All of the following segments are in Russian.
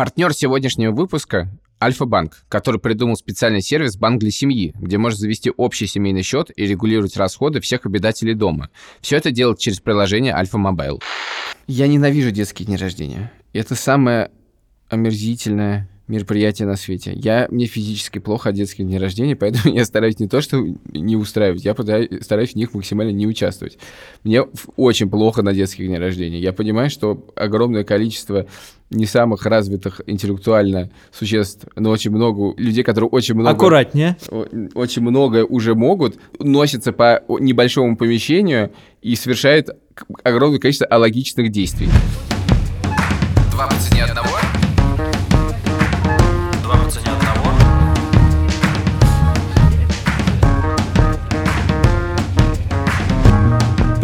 Партнер сегодняшнего выпуска – Альфа-банк, который придумал специальный сервис «Банк для семьи», где можно завести общий семейный счет и регулировать расходы всех обитателей дома. Все это делать через приложение Альфа Мобайл. Я ненавижу детские дни рождения. Это самое омерзительное мероприятие на свете. Я, мне физически плохо от детских дней рождения, поэтому я стараюсь не то, что не устраивать, я стараюсь в них максимально не участвовать. Мне очень плохо на детских днях рождения. Я понимаю, что огромное количество не самых развитых интеллектуально существ, но очень много людей, которые очень много... Аккуратнее. Очень много уже могут, носятся по небольшому помещению и совершают огромное количество алогичных действий. Два по цене одного.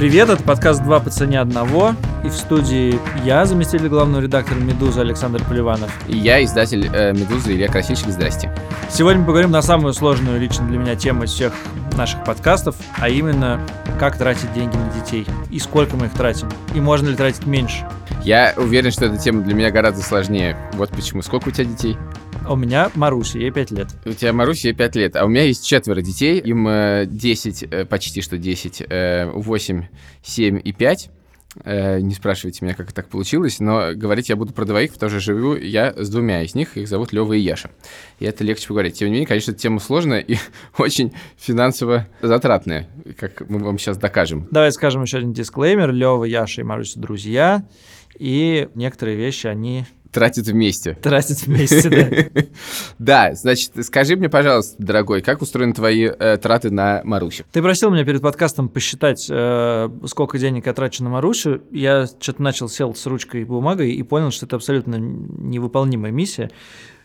Привет, это подкаст «Два по цене одного». И в студии я, заместитель главного редактора «Медузы» Александр Поливанов. И я, издатель э, «Медузы» Илья Красильщик. Здрасте. Сегодня мы поговорим на самую сложную лично для меня тему из всех наших подкастов, а именно, как тратить деньги на детей и сколько мы их тратим, и можно ли тратить меньше. Я уверен, что эта тема для меня гораздо сложнее. Вот почему. Сколько у тебя детей? У меня Маруся, ей 5 лет. У тебя Маруся, ей 5 лет, а у меня есть четверо детей, им э, 10, э, почти что 10, э, 8, 7 и 5. Э, Не спрашивайте меня, как так получилось, но говорить я буду про двоих, потому что живу я с двумя из них, их зовут Лева и Яша. И это легче поговорить. Тем не менее, конечно, тема сложная и очень финансово затратная, как мы вам сейчас докажем. Давай скажем еще один дисклеймер. Лева, Яша и Маруся друзья, и некоторые вещи они Тратят вместе. тратят вместе, да. Да, значит, скажи мне, пожалуйста, дорогой, как устроены твои э, траты на Марусю? Ты просил меня перед подкастом посчитать, э, сколько денег я трачу на Марусю. Я что-то начал, сел с ручкой и бумагой и понял, что это абсолютно невыполнимая миссия.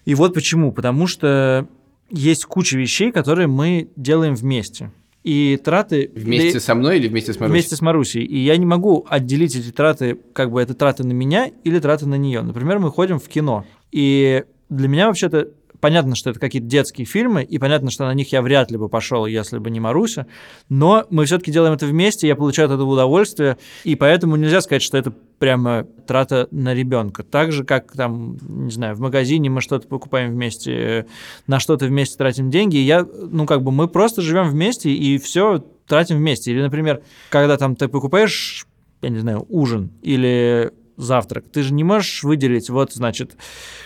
И вот почему. Потому что есть куча вещей, которые мы делаем вместе. И траты... Вместе со мной или вместе с Марусей? Вместе с Марусей. И я не могу отделить эти траты, как бы это траты на меня или траты на нее. Например, мы ходим в кино. И для меня вообще-то понятно, что это какие-то детские фильмы, и понятно, что на них я вряд ли бы пошел, если бы не Маруся. Но мы все-таки делаем это вместе, я получаю от этого удовольствие, и поэтому нельзя сказать, что это прямо трата на ребенка. Так же, как там, не знаю, в магазине мы что-то покупаем вместе, на что-то вместе тратим деньги. И я, ну, как бы мы просто живем вместе и все тратим вместе. Или, например, когда там ты покупаешь, я не знаю, ужин или завтрак. Ты же не можешь выделить, вот, значит,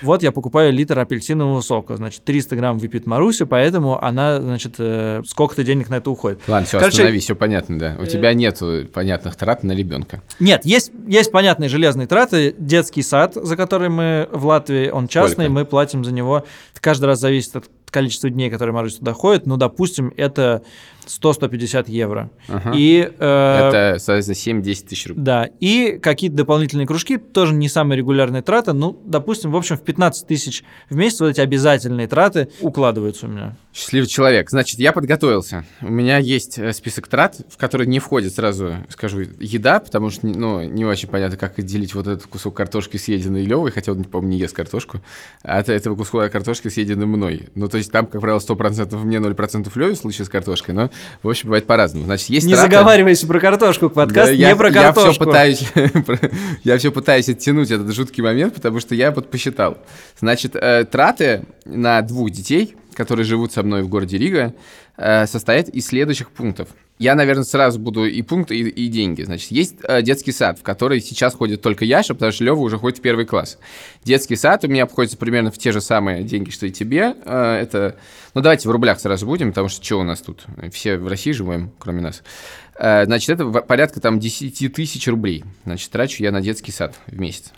вот я покупаю литр апельсинового сока, значит, 300 грамм выпьет Маруся, поэтому она, значит, э, сколько-то денег на это уходит. Ладно, все, Короче, остановись, все понятно, да. У тебя нету понятных трат на ребенка. Нет, есть, есть понятные железные траты. Детский сад, за который мы в Латвии, он частный, Сколько? мы платим за него. Это каждый раз зависит от количества дней, которые Маруся туда ходит. Ну, допустим, это 100-150 евро. Ага. И, э, Это, соответственно, 7-10 тысяч рублей. Да, и какие-то дополнительные кружки, тоже не самая регулярная трата. Ну, допустим, в общем, в 15 тысяч в месяц вот эти обязательные траты укладываются у меня. Счастливый человек. Значит, я подготовился. У меня есть э, список трат, в который не входит сразу, скажу, еда, потому что ну, не очень понятно, как отделить вот этот кусок картошки, съеденный Левой, хотя он, по-моему, не ест картошку, а от этого куска картошки, съеденный мной. Ну, то есть там, как правило, 100% мне, 0% Леве в случае с картошкой, но, в общем, бывает по-разному. Значит, есть не траты- заговаривайся про картошку, подкаст Да, не я, про Я картошку. все пытаюсь, я все пытаюсь оттянуть этот жуткий момент, потому что я вот посчитал. Значит, э, траты на двух детей, которые живут со мной в городе Рига, э, состоят из следующих пунктов. Я, наверное, сразу буду и пункты, и, и деньги. Значит, есть э, детский сад, в который сейчас ходит только Яша, потому что Лева уже ходит в первый класс. Детский сад у меня обходится примерно в те же самые деньги, что и тебе. Э, это, ну, давайте в рублях сразу будем, потому что что у нас тут? Все в России живем, кроме нас. Э, Значит, это порядка там 10 тысяч рублей. Значит, трачу я на детский сад в месяц.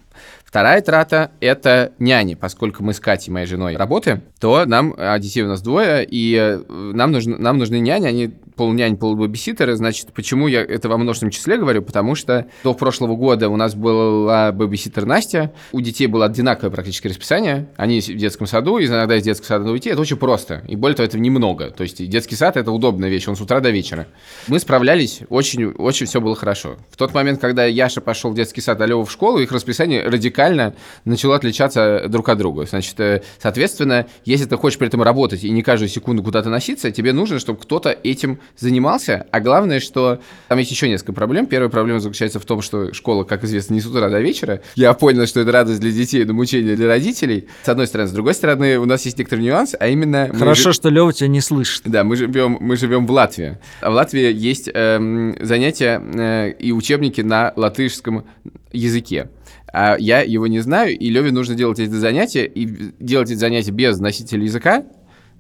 Вторая трата – это няни. Поскольку мы с Катей, моей женой, работаем, то нам, а детей у нас двое, и э, нам, нужны, нам нужны няни, они полнянь, полубэбиситеры. Значит, почему я это во множественном числе говорю? Потому что до прошлого года у нас была бэбиситер Настя, у детей было одинаковое практически расписание, они в детском саду, иногда из детского сада уйти, это очень просто. И более того, это немного. То есть и детский сад – это удобная вещь, он с утра до вечера. Мы справлялись, очень, очень все было хорошо. В тот момент, когда Яша пошел в детский сад, а Лёва в школу, их расписание радикально начало отличаться друг от друга. Значит, э, соответственно, если ты хочешь при этом работать и не каждую секунду куда-то носиться, тебе нужно, чтобы кто-то этим занимался. А главное, что там есть еще несколько проблем. Первая проблема заключается в том, что школа, как известно, не с утра до вечера. Я понял, что это радость для детей, но мучение для родителей. С одной стороны. С другой стороны, у нас есть некоторый нюанс, а именно... мы Хорошо, жи- что Лева тебя не слышит. да, мы живем, мы живем в Латвии. А в Латвии есть эм, занятия э, и учебники на латышском языке. А я его не знаю, и Леве нужно делать эти занятия, и делать эти занятия без носителя языка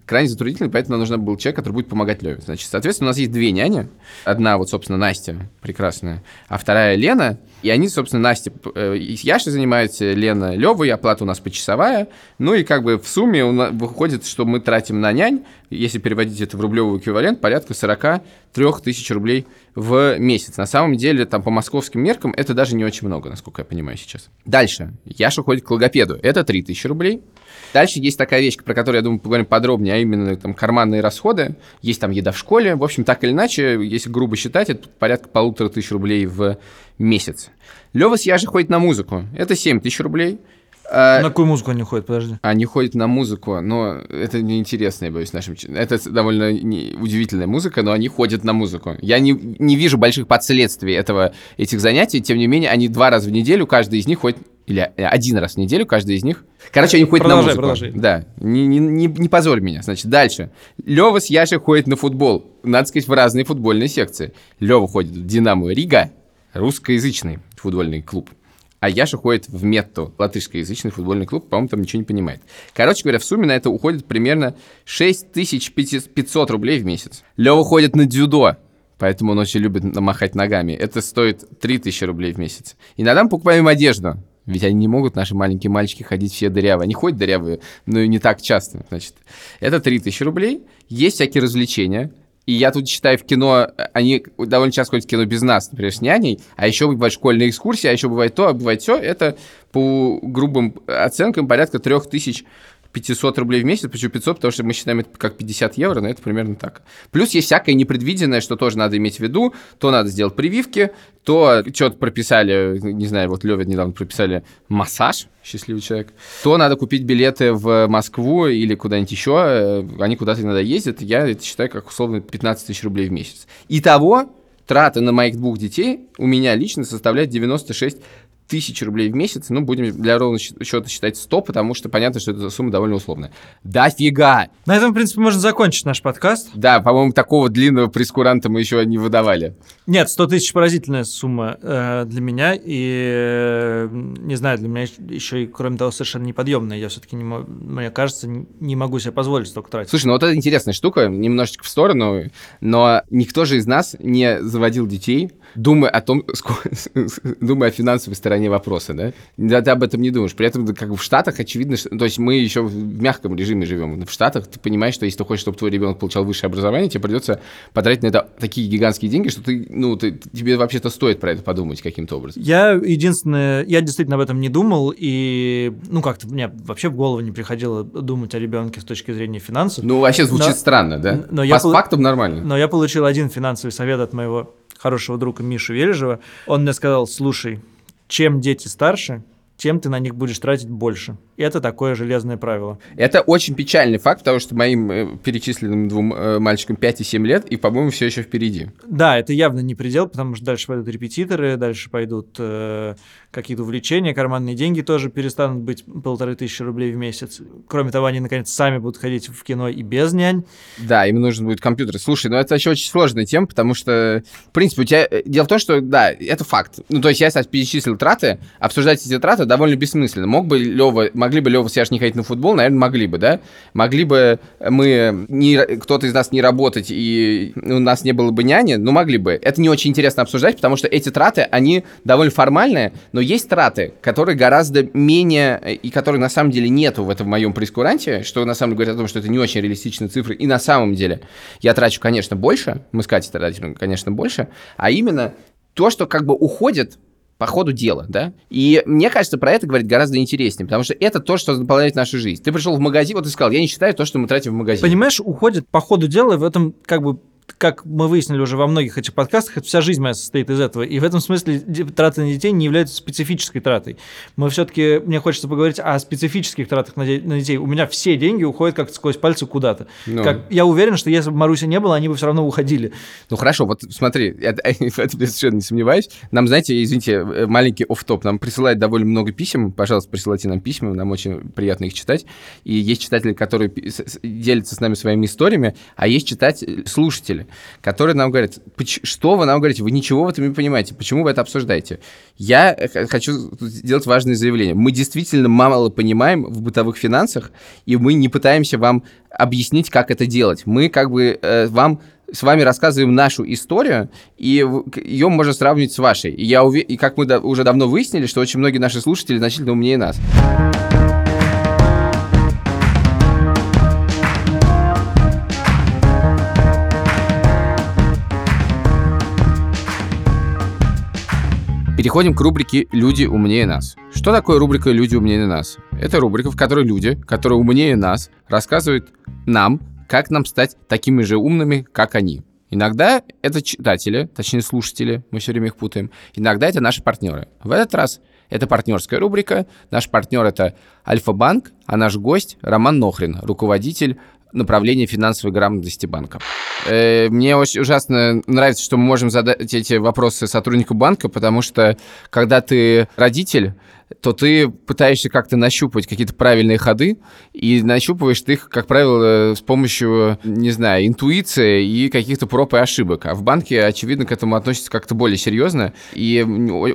крайне затруднительно, поэтому нам нужен был человек, который будет помогать Леве. Значит, соответственно, у нас есть две няни. Одна вот, собственно, Настя, прекрасная, а вторая Лена. И они, собственно, Настя э, и с Яшей занимаются, Лена Левой, оплата у нас почасовая. Ну и как бы в сумме выходит, что мы тратим на нянь, если переводить это в рублевый эквивалент, порядка 43 тысяч рублей в месяц. На самом деле, там по московским меркам это даже не очень много, насколько я понимаю сейчас. Дальше. Яша ходит к логопеду. Это 3 тысячи рублей. Дальше есть такая вещь, про которую, я думаю, поговорим подробнее, а именно там карманные расходы. Есть там еда в школе. В общем, так или иначе, если грубо считать, это порядка полутора тысяч рублей в месяц. Лева с Яшей ходит на музыку. Это 7 тысяч рублей. А, На какую музыку они ходят, подожди. они ходят на музыку, но это неинтересно, я боюсь, нашим... Это довольно не- удивительная музыка, но они ходят на музыку. Я не, не вижу больших последствий этого, этих занятий, тем не менее, они два раза в неделю, каждый из них ходит... Или один раз в неделю, каждый из них... Короче, они ходят Продолжай, на музыку. продолжай. Да, не, не, не, не позорь меня. Значит, дальше. Лева с Яшей ходит на футбол. Надо сказать, в разные футбольные секции. Лева ходит в «Динамо Рига», русскоязычный футбольный клуб. А Яша ходит в Метту, латышскоязычный футбольный клуб, по-моему, там ничего не понимает. Короче говоря, в сумме на это уходит примерно 6500 рублей в месяц. Лева ходит на дзюдо, поэтому он очень любит намахать ногами. Это стоит 3000 рублей в месяц. Иногда мы покупаем одежду, ведь они не могут, наши маленькие мальчики, ходить все дырявые. Они ходят дырявые, но и не так часто. Значит, это 3000 рублей. Есть всякие развлечения. И я тут читаю в кино, они довольно часто ходят в кино без нас, например, с няней, а еще бывают школьные экскурсии, а еще бывает то, а бывает все. Это по грубым оценкам порядка 3500 рублей в месяц. Почему 500? Потому что мы считаем это как 50 евро, но это примерно так. Плюс есть всякое непредвиденное, что тоже надо иметь в виду. То надо сделать прививки, то что-то прописали, не знаю, вот Лёве недавно прописали массаж, счастливый человек, то надо купить билеты в Москву или куда-нибудь еще, э, они куда-то иногда ездят, я это считаю как условно 15 тысяч рублей в месяц. Итого, траты на моих двух детей у меня лично составляют 96 тысяч рублей в месяц, ну, будем для ровного счета считать 100, потому что понятно, что эта сумма довольно условная. Дофига! На этом, в принципе, можно закончить наш подкаст. Да, по-моему, такого длинного прескуранта мы еще не выдавали. Нет, 100 тысяч поразительная сумма э, для меня, и, э, не знаю, для меня еще и, кроме того, совершенно неподъемная. Я все-таки, не мне кажется, не могу себе позволить столько тратить. Слушай, ну вот это интересная штука, немножечко в сторону, но никто же из нас не заводил детей, думая о том, ско- думая о финансовой стороне вопроса, да? Да, ты об этом не думаешь. При этом, как в Штатах, очевидно, что, то есть мы еще в мягком режиме живем. В Штатах ты понимаешь, что если ты хочешь, чтобы твой ребенок получал высшее образование, тебе придется потратить на это такие гигантские деньги, что ты, ну, ты, тебе вообще-то стоит про это подумать каким-то образом. Я единственное, я действительно об этом не думал, и, ну, как-то мне вообще в голову не приходило думать о ребенке с точки зрения финансов. Ну, вообще звучит Но- странно, да? но я По пол- фактам нормально. Но я получил один финансовый совет от моего хорошего друга Миши Вележева. Он мне сказал, слушай, чем дети старше, тем ты на них будешь тратить больше. Это такое железное правило. Это очень печальный факт, потому что моим э, перечисленным двум э, мальчикам 5 и 7 лет, и, по-моему, все еще впереди. Да, это явно не предел, потому что дальше пойдут репетиторы, дальше пойдут э, какие-то увлечения, карманные деньги тоже перестанут быть полторы тысячи рублей в месяц. Кроме того, они, наконец, сами будут ходить в кино и без нянь. Да, им нужен будет компьютер. Слушай, ну это вообще очень сложная тема, потому что, в принципе, у тебя... э, Дело в том, что, да, это факт. Ну, то есть я, кстати, перечислил траты, обсуждать эти траты довольно бессмысленно. Мог бы Лева, могли бы Лева с Яшей не ходить на футбол? Наверное, могли бы, да? Могли бы мы, не, кто-то из нас не работать, и у нас не было бы няни? Ну, могли бы. Это не очень интересно обсуждать, потому что эти траты, они довольно формальные, но есть траты, которые гораздо менее, э, и которые на самом деле нету в этом моем прескуранте, что на самом деле говорит о том, что это не очень реалистичные цифры, и на самом деле я трачу, конечно, больше, мы с Катей тратим, конечно, больше, а именно то, что как бы уходит по ходу дела, да? И мне кажется, про это говорить гораздо интереснее, потому что это то, что наполняет нашу жизнь. Ты пришел в магазин, вот ты сказал, я не считаю то, что мы тратим в магазине. Понимаешь, уходит по ходу дела, в этом как бы как мы выяснили уже во многих этих подкастах, это вся жизнь моя состоит из этого. И в этом смысле траты на детей не являются специфической тратой. Мы все-таки, мне хочется поговорить о специфических тратах на, де- на детей. У меня все деньги уходят как сквозь пальцы куда-то. Ну. Как, я уверен, что если бы Маруси не было, они бы все равно уходили. Ну хорошо, вот смотри, я в этом я совершенно не сомневаюсь. Нам, знаете, извините, э, маленький офф топ нам присылают довольно много писем. Пожалуйста, присылайте нам письма, нам очень приятно их читать. И есть читатели, которые делятся с нами своими историями, а есть читатели, слушатели, которые нам говорят, «Поч- что вы нам говорите, вы ничего в этом не понимаете, почему вы это обсуждаете? Я э, хочу сделать важное заявление. Мы действительно мало понимаем в бытовых финансах, и мы не пытаемся вам объяснить, как это делать. Мы как бы э, вам с вами рассказываем нашу историю, и ее можно сравнивать с вашей. И, я уве- и как мы да- уже давно выяснили, что очень многие наши слушатели значительно умнее нас. Переходим к рубрике «Люди умнее нас». Что такое рубрика «Люди умнее нас»? Это рубрика, в которой люди, которые умнее нас, рассказывают нам, как нам стать такими же умными, как они. Иногда это читатели, точнее слушатели, мы все время их путаем. Иногда это наши партнеры. В этот раз это партнерская рубрика. Наш партнер это Альфа-банк, а наш гость Роман Нохрин, руководитель направления финансовой грамотности банка. Э, Мне очень ужасно нравится, что мы можем задать эти вопросы сотруднику банка, потому что когда ты родитель, то ты пытаешься как-то нащупать какие-то правильные ходы, и нащупываешь ты их, как правило, с помощью, не знаю, интуиции и каких-то проб и ошибок. А в банке, очевидно, к этому относятся как-то более серьезно, и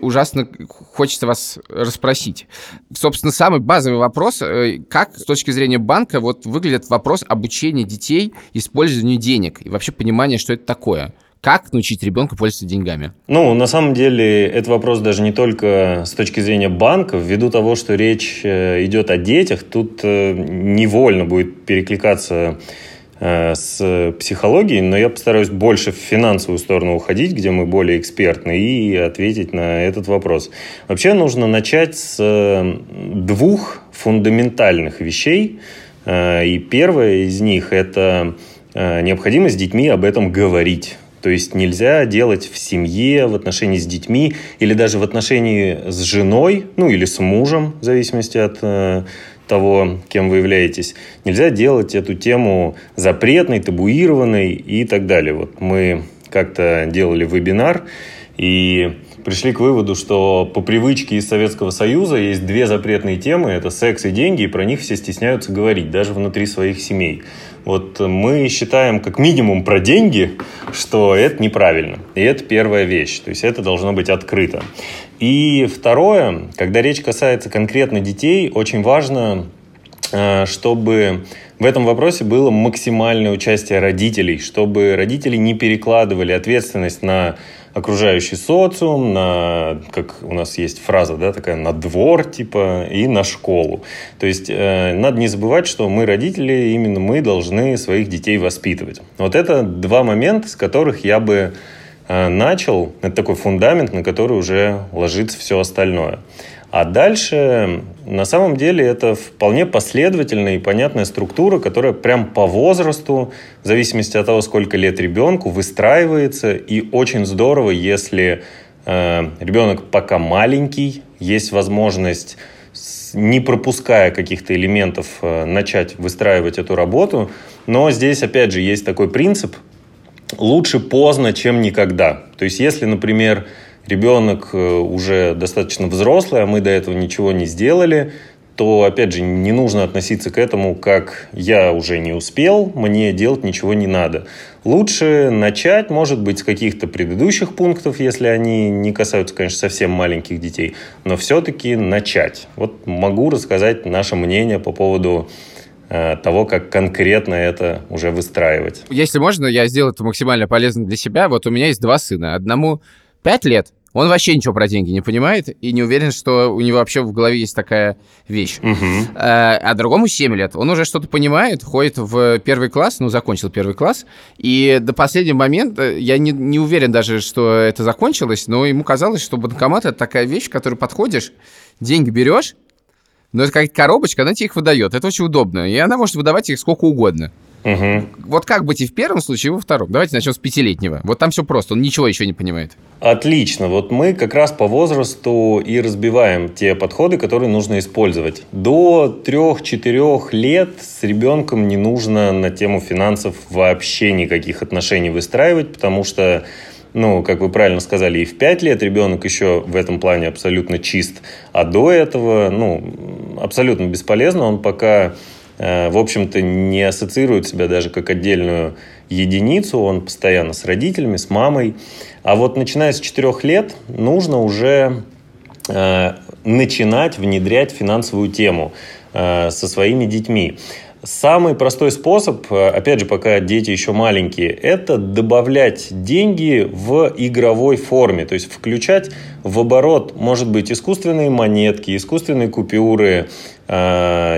ужасно хочется вас расспросить. Собственно, самый базовый вопрос, э, как с точки зрения банка вот выглядит вопрос обучения детей использованию денег и вообще понимания, что это такое? Как научить ребенка пользоваться деньгами? Ну, на самом деле, это вопрос даже не только с точки зрения банков. Ввиду того, что речь э, идет о детях, тут э, невольно будет перекликаться э, с психологией, но я постараюсь больше в финансовую сторону уходить, где мы более экспертны, и ответить на этот вопрос. Вообще нужно начать с двух фундаментальных вещей. И первое из них – это необходимость с детьми об этом говорить. То есть нельзя делать в семье, в отношении с детьми или даже в отношении с женой, ну или с мужем, в зависимости от э, того, кем вы являетесь. Нельзя делать эту тему запретной, табуированной и так далее. Вот мы как-то делали вебинар и пришли к выводу, что по привычке из Советского Союза есть две запретные темы. Это секс и деньги, и про них все стесняются говорить, даже внутри своих семей. Вот мы считаем как минимум про деньги, что это неправильно. И это первая вещь. То есть это должно быть открыто. И второе, когда речь касается конкретно детей, очень важно, э, чтобы в этом вопросе было максимальное участие родителей, чтобы родители не перекладывали ответственность на окружающий социум, на, как у нас есть фраза, да, такая, на двор, типа, и на школу. То есть, э, надо не забывать, что мы, родители, именно мы должны своих детей воспитывать. Вот это два момента, с которых я бы э, начал. Это такой фундамент, на который уже ложится все остальное. А дальше, на самом деле, это вполне последовательная и понятная структура, которая прям по возрасту, в зависимости от того, сколько лет ребенку, выстраивается. И очень здорово, если э, ребенок пока маленький, есть возможность, не пропуская каких-то элементов, э, начать выстраивать эту работу. Но здесь, опять же, есть такой принцип – лучше поздно, чем никогда. То есть, если, например, ребенок э, уже достаточно взрослый, а мы до этого ничего не сделали, то, опять же, не нужно относиться к этому как «я уже не успел, мне делать ничего не надо». Лучше начать, может быть, с каких-то предыдущих пунктов, если они не касаются, конечно, совсем маленьких детей, но все-таки начать. Вот могу рассказать наше мнение по поводу э, того, как конкретно это уже выстраивать. Если можно, я сделаю это максимально полезно для себя. Вот у меня есть два сына. Одному 5 лет, он вообще ничего про деньги не понимает и не уверен, что у него вообще в голове есть такая вещь. Мгм. А а другому 7 лет. Он уже что-то понимает, ходит в первый класс, ну, закончил первый класс, и до последнего момента я не, не уверен даже, что это закончилось, но ему казалось, что банкомат — это такая вещь, в которую подходишь, деньги берешь, но это какая-то коробочка, она тебе их выдает. Это очень удобно. И она может выдавать их сколько угодно. Мгм. Вот как быть и в первом случае, и во втором? Давайте начнем с пятилетнего. Вот там все просто, он ничего еще не понимает. Отлично. Вот мы как раз по возрасту и разбиваем те подходы, которые нужно использовать. До 3-4 лет с ребенком не нужно на тему финансов вообще никаких отношений выстраивать, потому что ну, как вы правильно сказали, и в 5 лет ребенок еще в этом плане абсолютно чист, а до этого, ну, абсолютно бесполезно, он пока, в общем-то, не ассоциирует себя даже как отдельную единицу, он постоянно с родителями, с мамой. А вот начиная с 4 лет нужно уже э, начинать внедрять финансовую тему э, со своими детьми. Самый простой способ, э, опять же, пока дети еще маленькие, это добавлять деньги в игровой форме. То есть включать в оборот, может быть, искусственные монетки, искусственные купюры, э,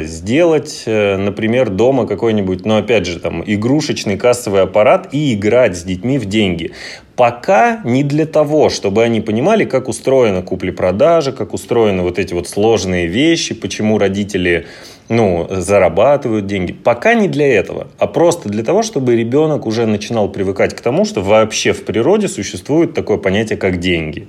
сделать, э, например, дома какой-нибудь, ну, опять же, там, игрушечный кассовый аппарат и играть с детьми в деньги. Пока не для того, чтобы они понимали, как устроена купли-продажи, как устроены вот эти вот сложные вещи, почему родители ну, зарабатывают деньги. Пока не для этого, а просто для того, чтобы ребенок уже начинал привыкать к тому, что вообще в природе существует такое понятие, как деньги.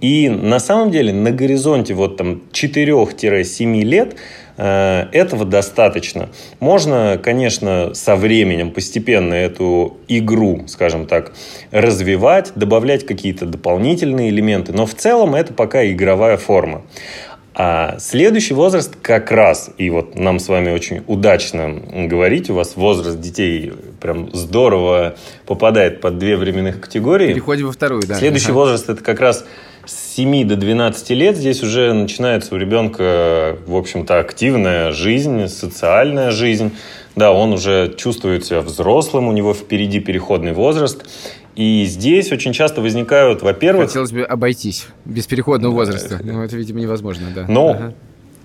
И на самом деле на горизонте вот там 4-7 лет э, этого достаточно. Можно, конечно, со временем постепенно эту игру, скажем так, развивать, добавлять какие-то дополнительные элементы, но в целом это пока игровая форма. А следующий возраст как раз, и вот нам с вами очень удачно говорить, у вас возраст детей прям здорово попадает под две временных категории. Переходим во вторую, да. Следующий Ага. возраст это как раз 7 до 12 лет. Здесь уже начинается у ребенка, в общем-то, активная жизнь, социальная жизнь. Да, он уже чувствует себя взрослым, у него впереди переходный возраст. И здесь очень часто возникают, во-первых, Хотелось бы обойтись без переходного возраста. Ну, это, видимо, невозможно, да. Ну, Ага.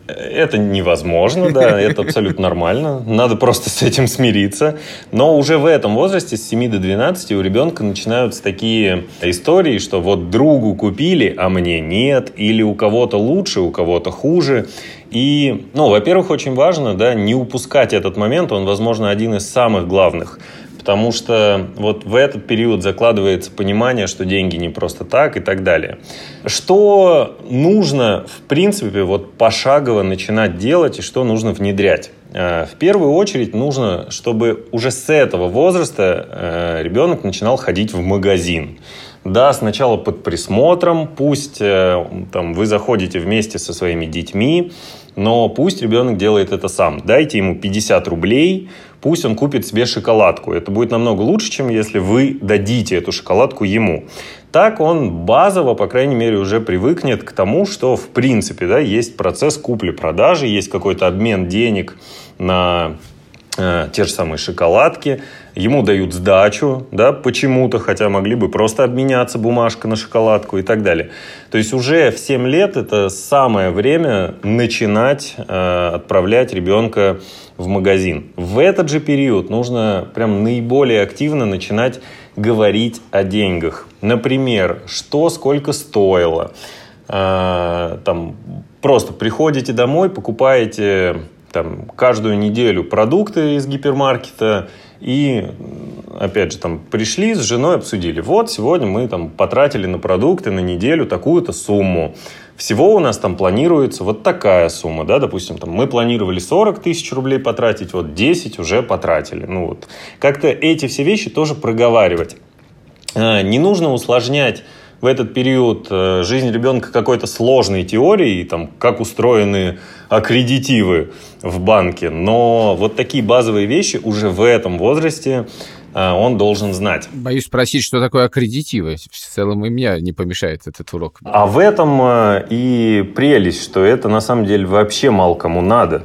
Это невозможно, да, это абсолютно нормально. Надо просто с этим смириться. Но уже в этом возрасте, с 7 до 12, у ребенка начинаются такие истории, что вот другу купили, а мне нет, или у кого-то лучше, у кого-то хуже. И, ну, во-первых, очень важно, да, не упускать этот момент, он, возможно, один из самых главных. Потому что вот в этот период закладывается понимание, что деньги не просто так и так далее. Что нужно, в принципе, вот пошагово начинать делать и что нужно внедрять? Э, В первую очередь нужно, чтобы уже с этого возраста э, ребенок начинал ходить в магазин. Да, сначала под присмотром, пусть э, там, вы заходите вместе со своими детьми, но пусть ребенок делает это сам. Дайте ему 50 рублей, пусть он купит себе шоколадку. Это будет намного лучше, чем если вы дадите эту шоколадку ему. Так он базово, по крайней мере, уже привыкнет к тому, что в принципе да, есть процесс купли-продажи, есть какой-то обмен денег на э, те же самые шоколадки, ему дают сдачу, да, почему-то, хотя могли бы просто обменяться бумажка на шоколадку и так далее. То есть уже в 7 лет это самое время начинать э, отправлять ребенка в магазин. В этот же период нужно прям наиболее активно начинать говорить о деньгах. Например, что сколько стоило. Э, там просто приходите домой, покупаете там, каждую неделю продукты из гипермаркета и, опять же, там пришли с женой, обсудили. Вот сегодня мы там потратили на продукты на неделю такую-то сумму. Всего у нас там планируется вот такая сумма, да, допустим, там мы планировали 40 тысяч рублей потратить, вот 10 уже потратили. Ну вот, как-то эти все вещи тоже проговаривать. А, Не нужно усложнять в этот период э, жизнь ребенка какой-то сложной теорией, там, как устроены аккредитивы в банке, но вот такие базовые вещи уже в этом возрасте э, он должен знать. Боюсь спросить, что такое аккредитивы. В целом и меня не помешает этот урок. А в этом э, и прелесть, что это на самом деле вообще мало кому надо.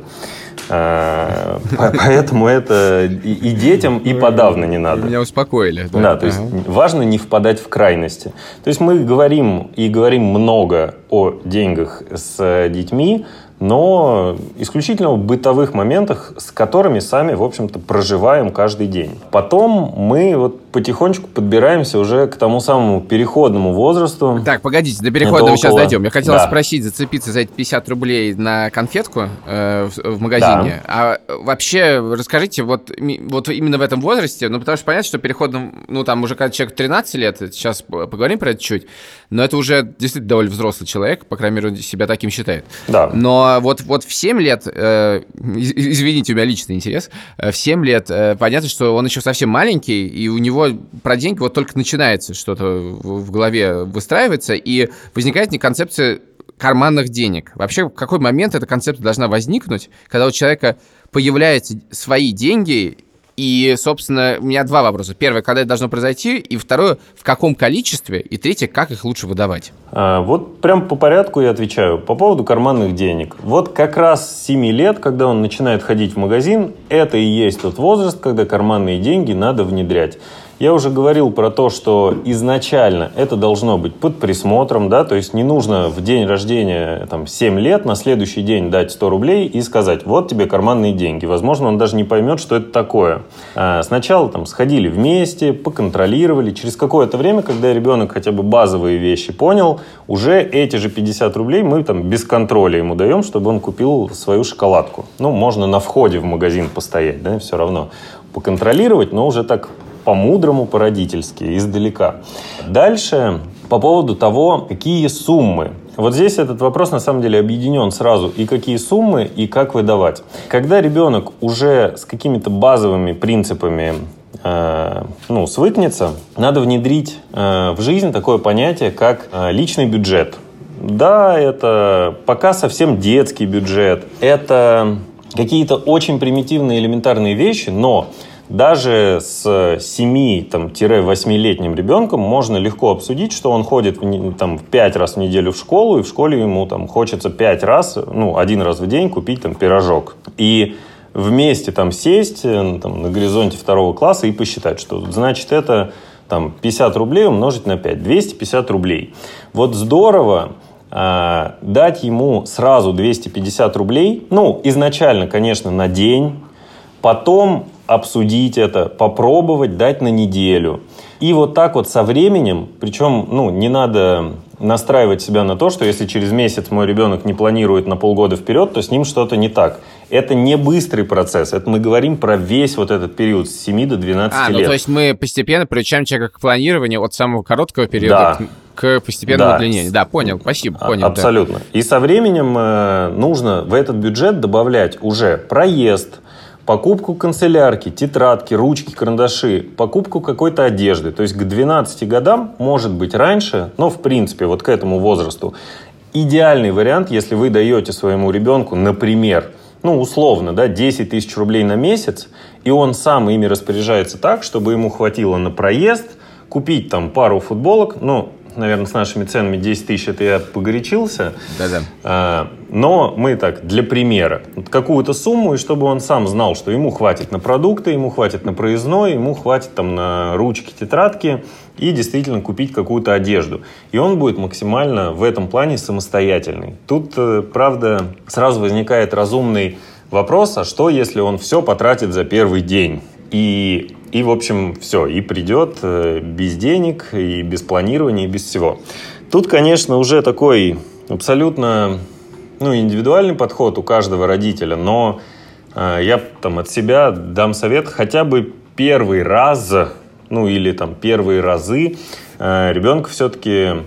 Э, по- Поэтому это и детям, и подавно не надо. Меня успокоили. Да, то есть Ага. важно не впадать в крайности. То есть мы говорим и говорим много о деньгах с детьми, но исключительно в бытовых моментах, с которыми сами, в общем-то, проживаем каждый день. Потом мы вот потихонечку подбираемся уже к тому самому переходному возрасту. Так, погодите, до переходного Это сейчас около- дойдем. Я хотел Да. спросить, зацепиться за эти 50 рублей на конфетку э, в, в магазине. А э, вообще, расскажите, вот, вот именно в этом возрасте, ну, потому что понятно, что переходным, ну, там уже когда человек 13 лет, сейчас поговорим про это чуть, но это уже действительно довольно взрослый человек, по крайней мере, он себя таким считает. Да. Но вот, вот в 7 лет, э, из- извините, у меня личный интерес, э, в 7 лет э, понятно, что он еще совсем маленький, и у него про деньги вот только начинается что-то в голове выстраивается, и возникает не концепция карманных денег. Вообще, в какой момент эта концепция должна возникнуть, когда у человека появляются свои деньги, и, собственно, у меня два вопроса. Первое, когда это должно произойти, и второе, в каком количестве, и третье, как их лучше выдавать. А, Вот прям по порядку я отвечаю. По поводу карманных денег. Вот как раз с 7 лет, когда он начинает ходить в магазин, это и есть тот возраст, когда карманные деньги надо внедрять. Я уже говорил про то, что изначально это должно быть под присмотром, да, то есть не нужно в день рождения, там, 7 лет, на следующий день дать 100 рублей и сказать, вот тебе карманные деньги. Возможно, он даже не поймет, что это такое. А, Сначала там сходили вместе, поконтролировали. Через какое-то время, когда ребенок хотя бы базовые вещи понял, уже эти же 50 рублей мы там без контроля ему даем, чтобы он купил свою шоколадку. Ну, можно на входе в магазин постоять, да, все равно поконтролировать, но уже так по-мудрому, по-родительски, издалека. Дальше по поводу того, какие суммы. Вот здесь этот вопрос на самом деле объединен сразу. И какие суммы, и как выдавать. Когда ребенок уже с какими-то базовыми принципами э, ну, свыкнется, надо внедрить э, в жизнь такое понятие, как э, личный бюджет. Да, это пока совсем детский бюджет. Это какие-то очень примитивные элементарные вещи, но даже с 7-8-летним ребенком можно легко обсудить, что он ходит там, 5 раз в неделю в школу, и в школе ему там, хочется 5 раз, ну, один раз в день купить там, пирожок. И вместе там сесть э, там, на горизонте второго класса и посчитать, что значит это там, 50 рублей умножить на 5, 250 рублей. Вот здорово а, дать ему сразу 250 рублей, ну, изначально, конечно, на день, потом обсудить это, попробовать, дать на неделю. И вот так вот со временем, причем, ну, не надо настраивать себя на то, что если через месяц мой ребенок не планирует на полгода вперед, то с ним что-то не так. Это не быстрый процесс, это мы говорим про весь вот этот период с 7 до 12 А, ну лет. то есть мы постепенно приучаем человека к планированию от самого короткого периода Да. к, к постепенному Да. удлинению. Да, понял, спасибо, А- понял. да. Абсолютно. И со временем э, нужно в этот бюджет добавлять уже проезд, покупку канцелярки, тетрадки, ручки, карандаши, покупку какой-то одежды. То есть к 12 годам, может быть раньше, но в принципе вот к этому возрасту. Идеальный вариант, если вы даете своему ребенку, например, ну, условно, да, 10 тысяч рублей на месяц, и он сам ими распоряжается так, чтобы ему хватило на проезд, купить там пару футболок, ну, наверное, с нашими ценами 10 тысяч, это я погорячился, Да-да. а, но мы так, для примера, какую-то сумму, и чтобы он сам знал, что ему хватит на продукты, ему хватит на проездной, ему хватит там на ручки, тетрадки, и действительно купить какую-то одежду. И он будет максимально в этом плане самостоятельный. Тут, э, правда, сразу возникает разумный вопрос, а что, если он все потратит за первый день? И, и в общем, все, и придет э, без денег, и без планирования, и без всего. Тут, конечно, уже такой абсолютно ну, индивидуальный подход у каждого родителя, но э, я там от себя дам совет хотя бы первый раз, ну или там первые разы э, ребенка все-таки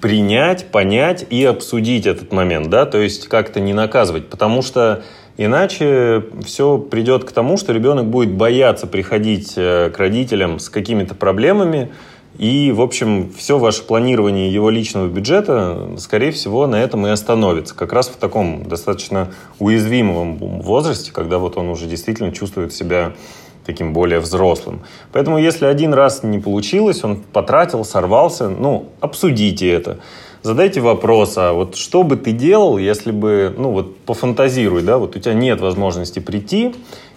принять, понять и обсудить этот момент, да, то есть как-то не наказывать, потому что иначе все придет к тому, что ребенок будет бояться приходить э, к родителям с какими-то проблемами, и, в общем, все ваше планирование его личного бюджета, скорее всего, на этом и остановится. Как раз в таком достаточно уязвимом возрасте, когда вот он уже действительно чувствует себя таким более взрослым. Поэтому, если один раз не получилось, он потратил, сорвался, ну, обсудите это. Задайте вопрос, а вот что бы ты делал, если бы, ну вот пофантазируй, да, вот у тебя нет возможности прийти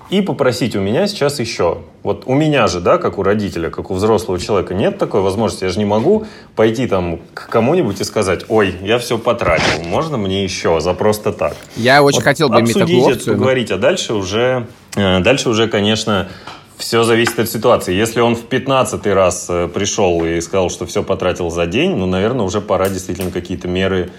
и попросить у меня сейчас еще. Вот у меня же, да, как у родителя, как у взрослого человека, нет такой возможности. Я же не могу пойти там к кому-нибудь и сказать, ой, я все потратил, можно мне еще за просто так. Я очень Вот хотел бы иметь такую опцию. но- поговорить, а дальше уже, э, дальше уже, конечно, Все зависит от ситуации. Если он в 15 раз э, пришел и сказал, что все потратил за день, ну, наверное, уже пора действительно какие-то меры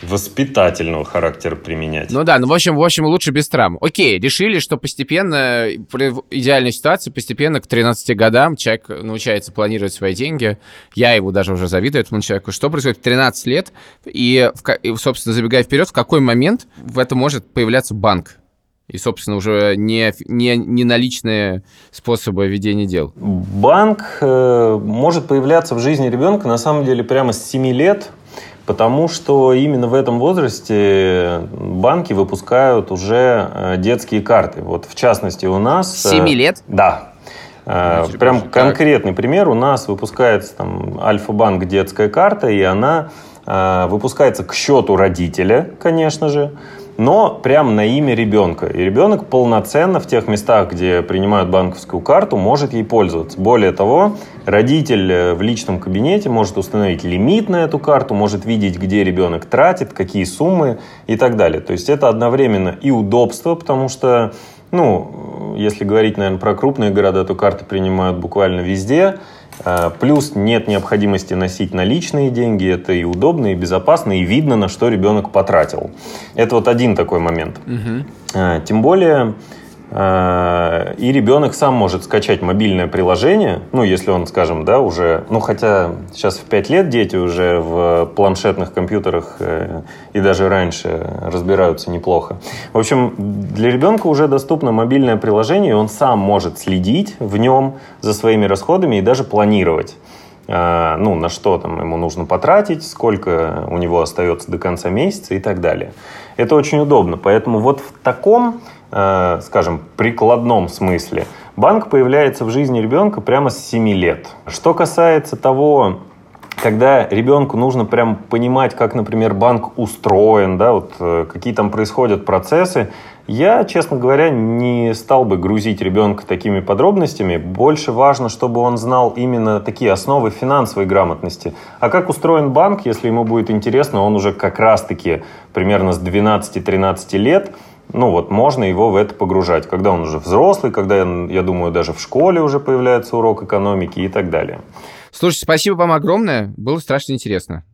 воспитательного характера применять. Ну да, ну в общем, в общем, лучше без травм. Окей, решили, что постепенно, при идеальной ситуации, постепенно к 13 годам человек научается планировать свои деньги. Я его даже уже завидую, этому человеку. Что происходит в 13 лет? И, и, собственно, забегая вперед, в какой момент в этом может появляться банк? И, собственно, уже не, не, не наличные способы ведения дел. Банк э, может появляться в жизни ребенка на самом деле прямо с 7 лет, потому что именно в этом возрасте банки выпускают уже э, детские карты. Вот в частности у нас... С 7 э, лет? Да. Э, Ничего Прям себе. конкретный пример. У нас выпускается там Альфа-банк детская карта, и она э, выпускается к счету родителя, конечно же, но прям на имя ребенка. И ребенок полноценно в тех местах, где принимают банковскую карту, может ей пользоваться. Более того, родитель э, в личном кабинете может установить лимит на эту карту, может видеть, где ребенок тратит, какие суммы и так далее. То есть это одновременно и удобство, потому что ну, если говорить, наверное, про крупные города, то карты принимают буквально везде. А, Плюс нет необходимости носить наличные деньги. Это и удобно, и безопасно, и видно, на что ребенок потратил. Это вот один такой момент. А, Тем более, и ребенок сам может скачать мобильное приложение, ну, если он, скажем, да, уже, ну, хотя сейчас в 5 лет дети уже в планшетных компьютерах э, и даже раньше разбираются неплохо. В общем, для ребенка уже доступно мобильное приложение, и он сам может следить в нем за своими расходами и даже планировать а, ну, на что там ему нужно потратить, сколько у него остается до конца месяца и так далее. Это очень удобно. Поэтому вот в таком, э, скажем, прикладном смысле банк появляется в жизни ребенка прямо с 7 лет. Что касается того, когда ребенку нужно прям понимать, как, например, банк устроен, да, вот э, какие там происходят процессы, я, честно говоря, не стал бы грузить ребенка такими подробностями. Больше важно, чтобы он знал именно такие основы финансовой грамотности. А как устроен банк, если ему будет интересно, он уже как раз-таки примерно с 12-13 лет ну вот можно его в это погружать, когда он уже взрослый, когда, я думаю, даже в школе уже появляется урок экономики и так далее. Слушайте, спасибо вам огромное. Было страшно интересно.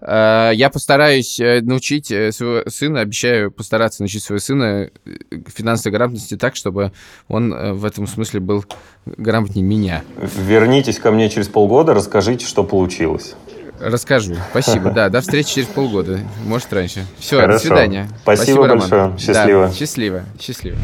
Э, Я постараюсь э, научить э, своего сына, обещаю постараться научить своего сына финансовой грамотности так, чтобы он в этом смысле был грамотнее меня. Вернитесь ко мне через полгода, расскажите, что получилось. Расскажу. Спасибо. Да, до встречи через полгода. Может, раньше. Все, до Хорошо. свидания. Спасибо Роман. большое. Счастливо. Да, счастливо. Счастливо.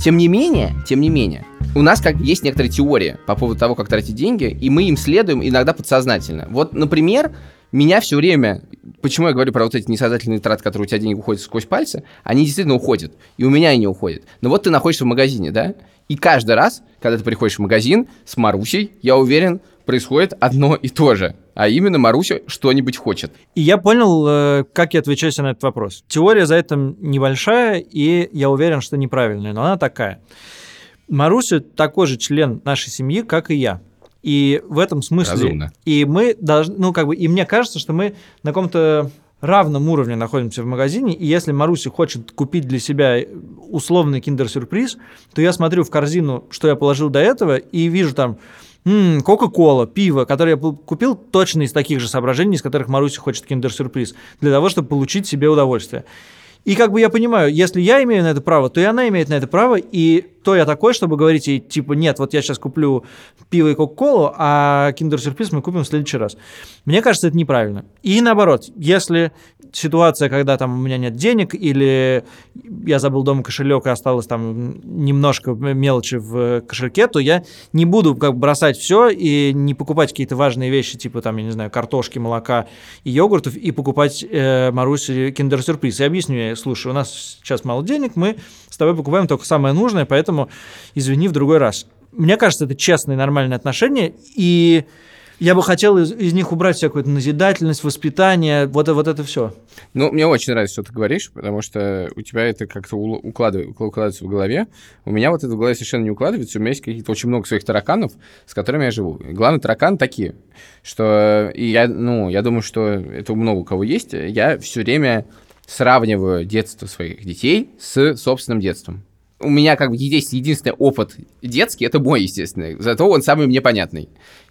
Тем не менее, тем не менее, у нас как есть некоторые теории по поводу того, как тратить деньги, и мы им следуем иногда подсознательно. Вот, например, меня все время, почему я говорю про вот эти несознательные траты, которые у тебя деньги уходят сквозь пальцы, они действительно уходят, и у меня они уходят. Но вот ты находишься в магазине, да, и каждый раз, когда ты приходишь в магазин с Марусей, я уверен, происходит одно и то же. А именно Маруся что-нибудь хочет. И я понял, э, как я отвечаю себе на этот вопрос. Теория за этим небольшая, и я уверен, что неправильная, но она такая. Маруся такой же член нашей семьи, как и я. И в этом смысле... Разумно. И мы должны... Ну, как бы... И мне кажется, что мы на каком-то равном уровне находимся в магазине, и если Маруся хочет купить для себя условный киндер-сюрприз, то я смотрю в корзину, что я положил до этого, и вижу там Кока-кола, пиво, которое я купил точно из таких же соображений, из которых Маруся хочет киндер-сюрприз, для того, чтобы получить себе удовольствие. И как бы я понимаю, если я имею на это право, то и она имеет на это право, и то я такой, чтобы говорить ей, типа, нет, вот я сейчас куплю пиво и кока-колу, а киндер-сюрприз мы купим в следующий раз. Мне кажется, это неправильно. И наоборот, если ситуация, когда там у меня нет денег, или я забыл дома кошелек и осталось там немножко мелочи в кошельке, то я не буду как бросать все и не покупать какие-то важные вещи, типа там, я не знаю, картошки, молока и йогуртов, и покупать э, Марусе киндер-сюрприз. И объясню ей, слушай, у нас сейчас мало денег, мы тобой покупаем только самое нужное, поэтому извини в другой раз. Мне кажется, это честные, нормальные отношения, и Я бы хотел из, из них убрать всякую назидательность, воспитание, вот, вот это все. Ну, мне очень нравится, что ты говоришь, потому что у тебя это как-то укладывается в голове. У меня вот это в голове совершенно не укладывается. У меня есть какие-то очень много своих тараканов, с которыми я живу. И главный таракан такие, что и я, ну, я думаю, что это у много у кого есть. Я все время сравниваю детство своих детей с собственным детством. У меня как бы есть единственный опыт детский, это мой, естественно. Зато он самый мне понятный.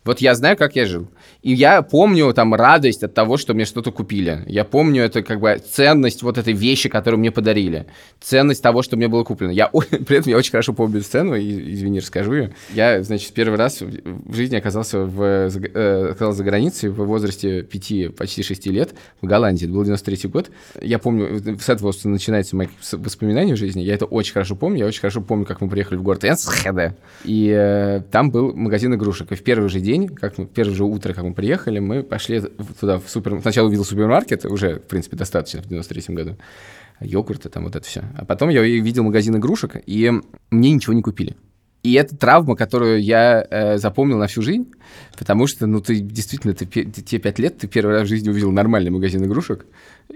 Вот я знаю, как я жил. И я помню там радость от того, что мне что-то купили. Я помню это как бы ценность вот этой вещи, которую мне подарили. Ценность того, что мне было куплено. Я при этом я очень хорошо помню сцену, извини, расскажу ее. Я, значит, первый раз в жизни оказался, в, э, оказался за границей в возрасте 5, почти 6 лет в Голландии. Это был 93 год. Я помню, с этого начинаются мои воспоминания в жизни. Я это очень хорошо помню. Я очень хорошо помню, как мы приехали в город Энсхеде. И э, там был магазин игрушек. И в первый же день, как мы, первое же утро, как мы приехали, мы пошли туда в супер... Сначала увидел супермаркет, уже, в принципе, достаточно в 93 году. Йогурты, там вот это все. А потом я видел магазин игрушек, и мне ничего не купили. И это травма, которую я э, запомнил на всю жизнь, потому что, ну, ты действительно, ты, тебе пять лет, ты первый раз в жизни увидел нормальный магазин игрушек,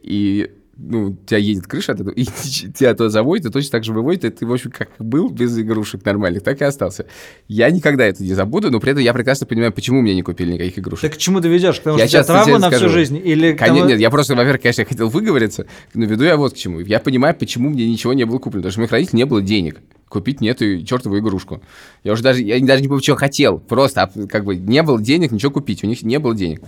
и ну, у тебя едет крыша от этого, и тебя то заводит, и точно так же выводит, и ты, в общем, как был без игрушек нормальных, так и остался. Я никогда это не забуду, но при этом я прекрасно понимаю, почему мне не купили никаких игрушек. Так к чему ты ведешь? Потому Я что сейчас травма на всю скажу. жизнь? Или Конечно, тому- нет, я просто, во-первых, конечно, хотел выговориться, но веду я вот к чему. Я понимаю, почему мне ничего не было куплено, потому что у моих родителей не было денег купить мне эту чертову игрушку. Я уже даже, я даже не помню, чего хотел, просто а, как бы не было денег ничего купить, у них не было денег.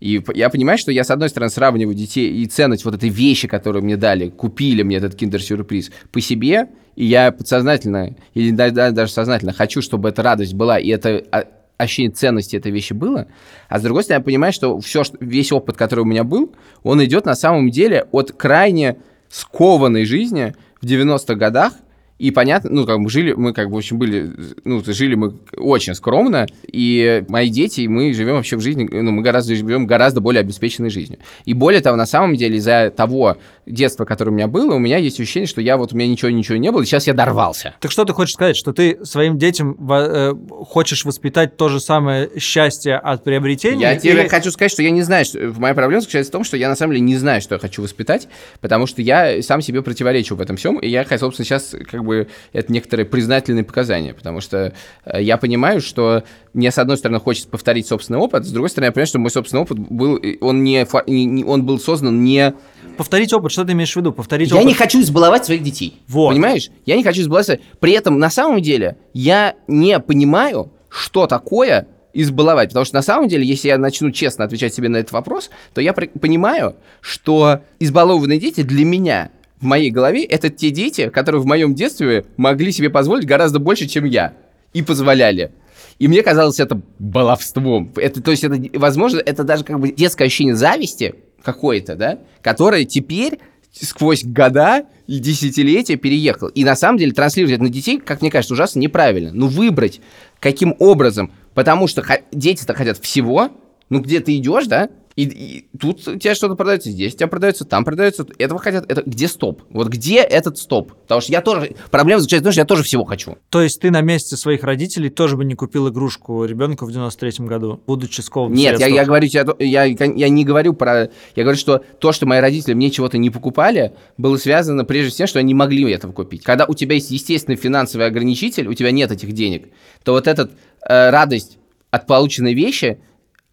И я понимаю, что я, с одной стороны, сравниваю детей и ценность вот этой вещи, которую мне дали, купили мне этот киндер-сюрприз по себе, и я подсознательно, или да- да- даже сознательно хочу, чтобы эта радость была, и это а, ощущение ценности этой вещи было. А с другой стороны, я понимаю, что все, весь опыт, который у меня был, он идет на самом деле от крайне скованной жизни в 90-х годах, и понятно, ну, как бы жили, мы как бы, общем, были, ну, жили мы очень скромно, и мои дети, и мы живем вообще в жизни, ну, мы гораздо живем гораздо более обеспеченной жизнью. И более того, на самом деле, из-за того детства, которое у меня было, у меня есть ощущение, что я вот, у меня ничего-ничего не было, и сейчас я дорвался. Так что ты хочешь сказать, что ты своим детям э, хочешь воспитать то же самое счастье от приобретения? Я тебе или- хочу сказать, что я не знаю, что... моя проблема заключается в том, что я на самом деле не знаю, что я хочу воспитать, потому что я сам себе противоречу в этом всем, и я, собственно, сейчас как бы это некоторые признательные показания, потому что э, я понимаю, что мне, с одной стороны, хочется повторить собственный опыт, с другой стороны, я понимаю, что мой собственный опыт был, он, не- он был создан не... Повторить опыт, что ты имеешь в виду? Повторить Я опыт. не хочу избаловать своих детей. Вот. Понимаешь? Я не хочу избаловать При этом, на самом деле, я не понимаю, что такое избаловать. Потому что на самом деле, если я начну честно отвечать себе на этот вопрос, то я при- понимаю, что избалованные дети для меня в моей голове это те дети, которые в моем детстве могли себе позволить гораздо больше, чем я. И позволяли. И мне казалось это баловством. Это, то есть, это, возможно, это даже как бы детское ощущение зависти какое-то, да, которое теперь сквозь года и десятилетия переехал. И на самом деле транслировать это на детей, как мне кажется, ужасно неправильно. Ну, выбрать, каким образом. Потому что дети-то хотят всего. Ну, где ты идешь, да? И, и тут у тебя что-то продается, здесь тебя продается, там продается. Этого хотят. Это где стоп? Вот где этот стоп? Потому что я тоже... Проблема заключается в том, что я тоже всего хочу. То есть ты на месте своих родителей тоже бы не купил игрушку ребенку в 93-м году, будучи скован Нет, я, я говорю том- я, я не говорю про... Я говорю, что то, что мои родители мне чего-то не покупали, было связано прежде всего что они не могли этого купить. Когда у тебя есть естественный финансовый ограничитель, у тебя нет этих денег, то вот эта э, радость от полученной вещи,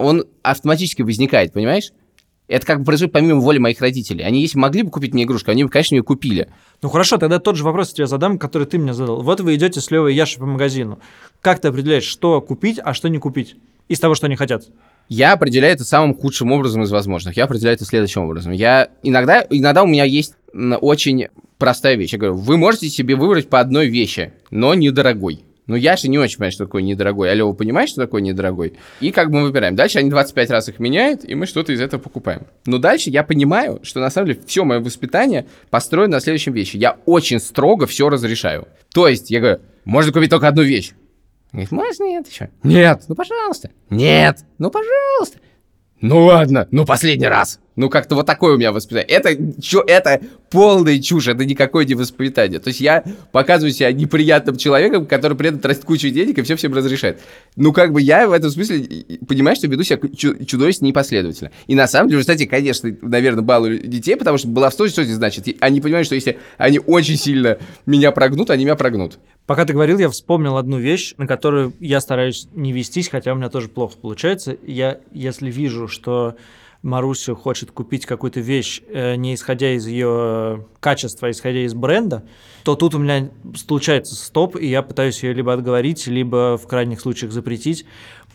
он автоматически возникает, понимаешь? Это как бы происходит помимо воли моих родителей. Они, если могли бы купить мне игрушку, они бы, конечно, ее купили. Ну хорошо, тогда тот же вопрос тебе задам, который ты мне задал. Вот вы идете с Левой и Яшей по магазину. Как ты определяешь, что купить, а что не купить? Из того, что они хотят. Я определяю это самым худшим образом из возможных. Я определяю это следующим образом. Я иногда, иногда у меня есть очень простая вещь. Я говорю, вы можете себе выбрать по одной вещи, но недорогой. Но я же не очень понимаю, что такое недорогой. А Лёва понимает, что такое недорогой? И как бы мы выбираем. Дальше они 25 раз их меняют, и мы что-то из этого покупаем. Но дальше я понимаю, что на самом деле все мое воспитание построено на следующем вещи. Я очень строго все разрешаю. То есть я говорю, можно купить только одну вещь. Говорит, можно нет еще? Нет. Ну, пожалуйста. Нет. Ну, пожалуйста. Ну, ладно. Ну, последний раз. Ну, как-то вот такое у меня воспитание. Это, чё, это полная чушь, это никакое не воспитание. То есть я показываю себя неприятным человеком, который при этом тратит кучу денег и все всем разрешает. Ну, как бы я в этом смысле понимаю, что веду себя чу- чудовищно непоследовательно. И на самом деле, кстати, конечно, наверное, балую детей, потому что баловство что это значит? Они понимают, что если они очень сильно меня прогнут, они меня прогнут. Пока ты говорил, я вспомнил одну вещь, на которую я стараюсь не вестись, хотя у меня тоже плохо получается. Я, если вижу, что Маруся хочет купить какую-то вещь, э, не исходя из ее качества, а исходя из бренда, то тут у меня случается стоп, и я пытаюсь ее либо отговорить, либо в крайних случаях запретить,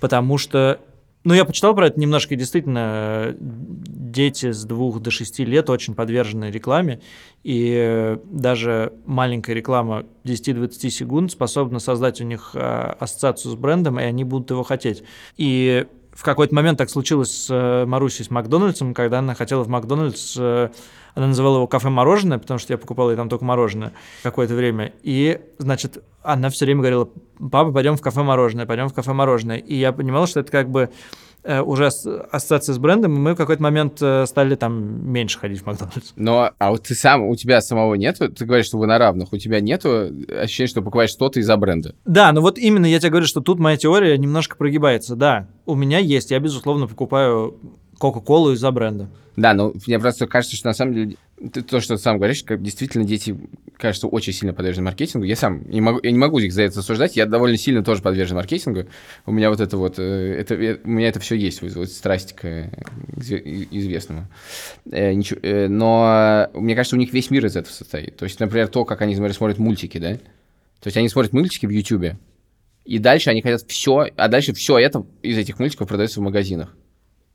потому что ну, я почитал про это немножко, действительно, э, дети с двух до шести лет очень подвержены рекламе, и э, даже маленькая реклама 10-20 секунд способна создать у них э, ассоциацию с брендом, и они будут его хотеть. И в какой-то момент так случилось с э, Марусей с Макдональдсом, когда она хотела в Макдональдс, э, она называла его кафе-мороженое, потому что я покупал ей там только мороженое какое-то время. И, значит, она все время говорила, папа, пойдем в кафе-мороженое, пойдем в кафе-мороженое. И я понимал, что это как бы уже ас- ассоциация с брендом, и мы в какой-то момент э, стали там меньше ходить в Макдональдс. Но, а вот ты сам, у тебя самого нету, ты говоришь, что вы на равных, у тебя нету ощущения, что покупаешь что-то из-за бренда? Да, ну вот именно я тебе говорю, что тут моя теория немножко прогибается. Да, у меня есть, я, безусловно, покупаю Кока-Колу из-за бренда. Да, но мне просто кажется, что на самом деле ты- то, что ты сам говоришь, как действительно дети, кажется, очень сильно подвержены маркетингу. Я сам не могу, я не могу их за это осуждать. Я довольно сильно тоже подвержен маркетингу. У меня вот это вот, э, это, э, у меня это все есть, вот, страсть к э, известному. Но мне кажется, у них весь мир из этого состоит. То есть, например, то, как они, например, смотрят мультики, да? То есть они смотрят мультики в Ютубе, и дальше они хотят все, а дальше все это из этих мультиков продается в магазинах.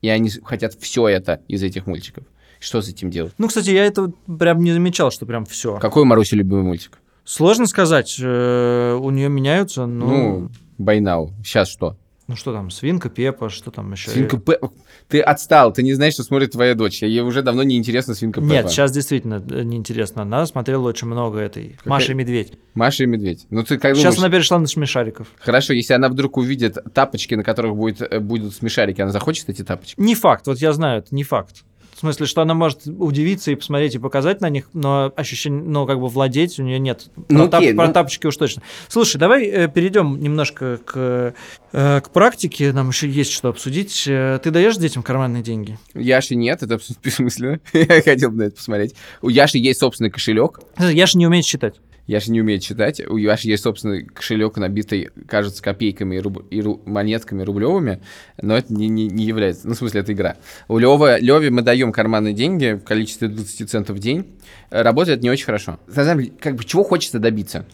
И они хотят все это из этих мультиков. Что с этим делать? Ну, кстати, я это прям не замечал, что прям все. Какой у Маруси любимый мультик? Сложно сказать, э, у нее меняются, ну, Ну, Now. Сейчас что? ну что там, свинка Пепа, что там еще? Свинка Пеппа. Ты отстал, ты не знаешь, что смотрит твоя дочь. Ей уже давно не интересна Свинка Пеппа. Нет, сейчас действительно э, неинтересно. Она смотрела очень много этой Маша и Медведь. Маша и Медведь. Ну ты как Сейчас думаешь? она перешла на смешариков. Хорошо, если она вдруг увидит тапочки, на которых будет, э, будут смешарики, она захочет эти тапочки? Не факт, вот я знаю, это не факт. В смысле, что она может удивиться и посмотреть и показать на них, но ощущение, ну, как бы владеть у нее нет. Ну, тап- окей, про ну- тапочки уж точно. Слушай, давай э, перейдем немножко к, э, к практике. Нам еще есть что обсудить. Э, Ты даешь детям карманные деньги? Яши нет, это бессмысленно. Я хотел бы на это посмотреть. У Яши есть собственный кошелек. Я же не умею считать. Яша не умеет читать. У Яши есть собственный кошелек, набитый, кажется, копейками и, руб- и ру- монетками рублевыми, но это не, не- не является... Ну, в смысле, это игра. У Лёва, Лёве мы даем карманные деньги в количестве 20 центов в день. Работает не очень хорошо. На как бы, чего хочется добиться?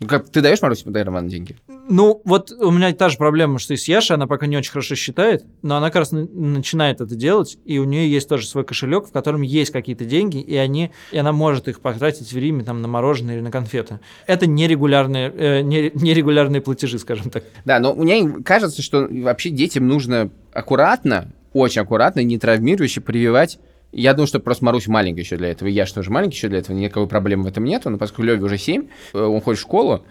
Ну, как, ты даешь Марусе карманные деньги? Ну, вот у меня та же проблема, что и с Яшей, она пока не очень хорошо считает, но она как раз на- начинает это делать, и у нее есть тоже свой кошелек, в котором есть какие-то деньги, и, они, и она может их потратить в Риме там, на мороженое или на конфеты. Это нерегулярные, э, не- нерегулярные платежи, скажем так. Да, но мне кажется, что вообще детям нужно аккуратно, очень аккуратно, не травмирующе прививать я думаю, что просто Марусь маленькая еще для этого, и я что тоже маленький еще для этого, никакой проблемы в этом нету, но поскольку Леве уже 7, э, он ходит в школу,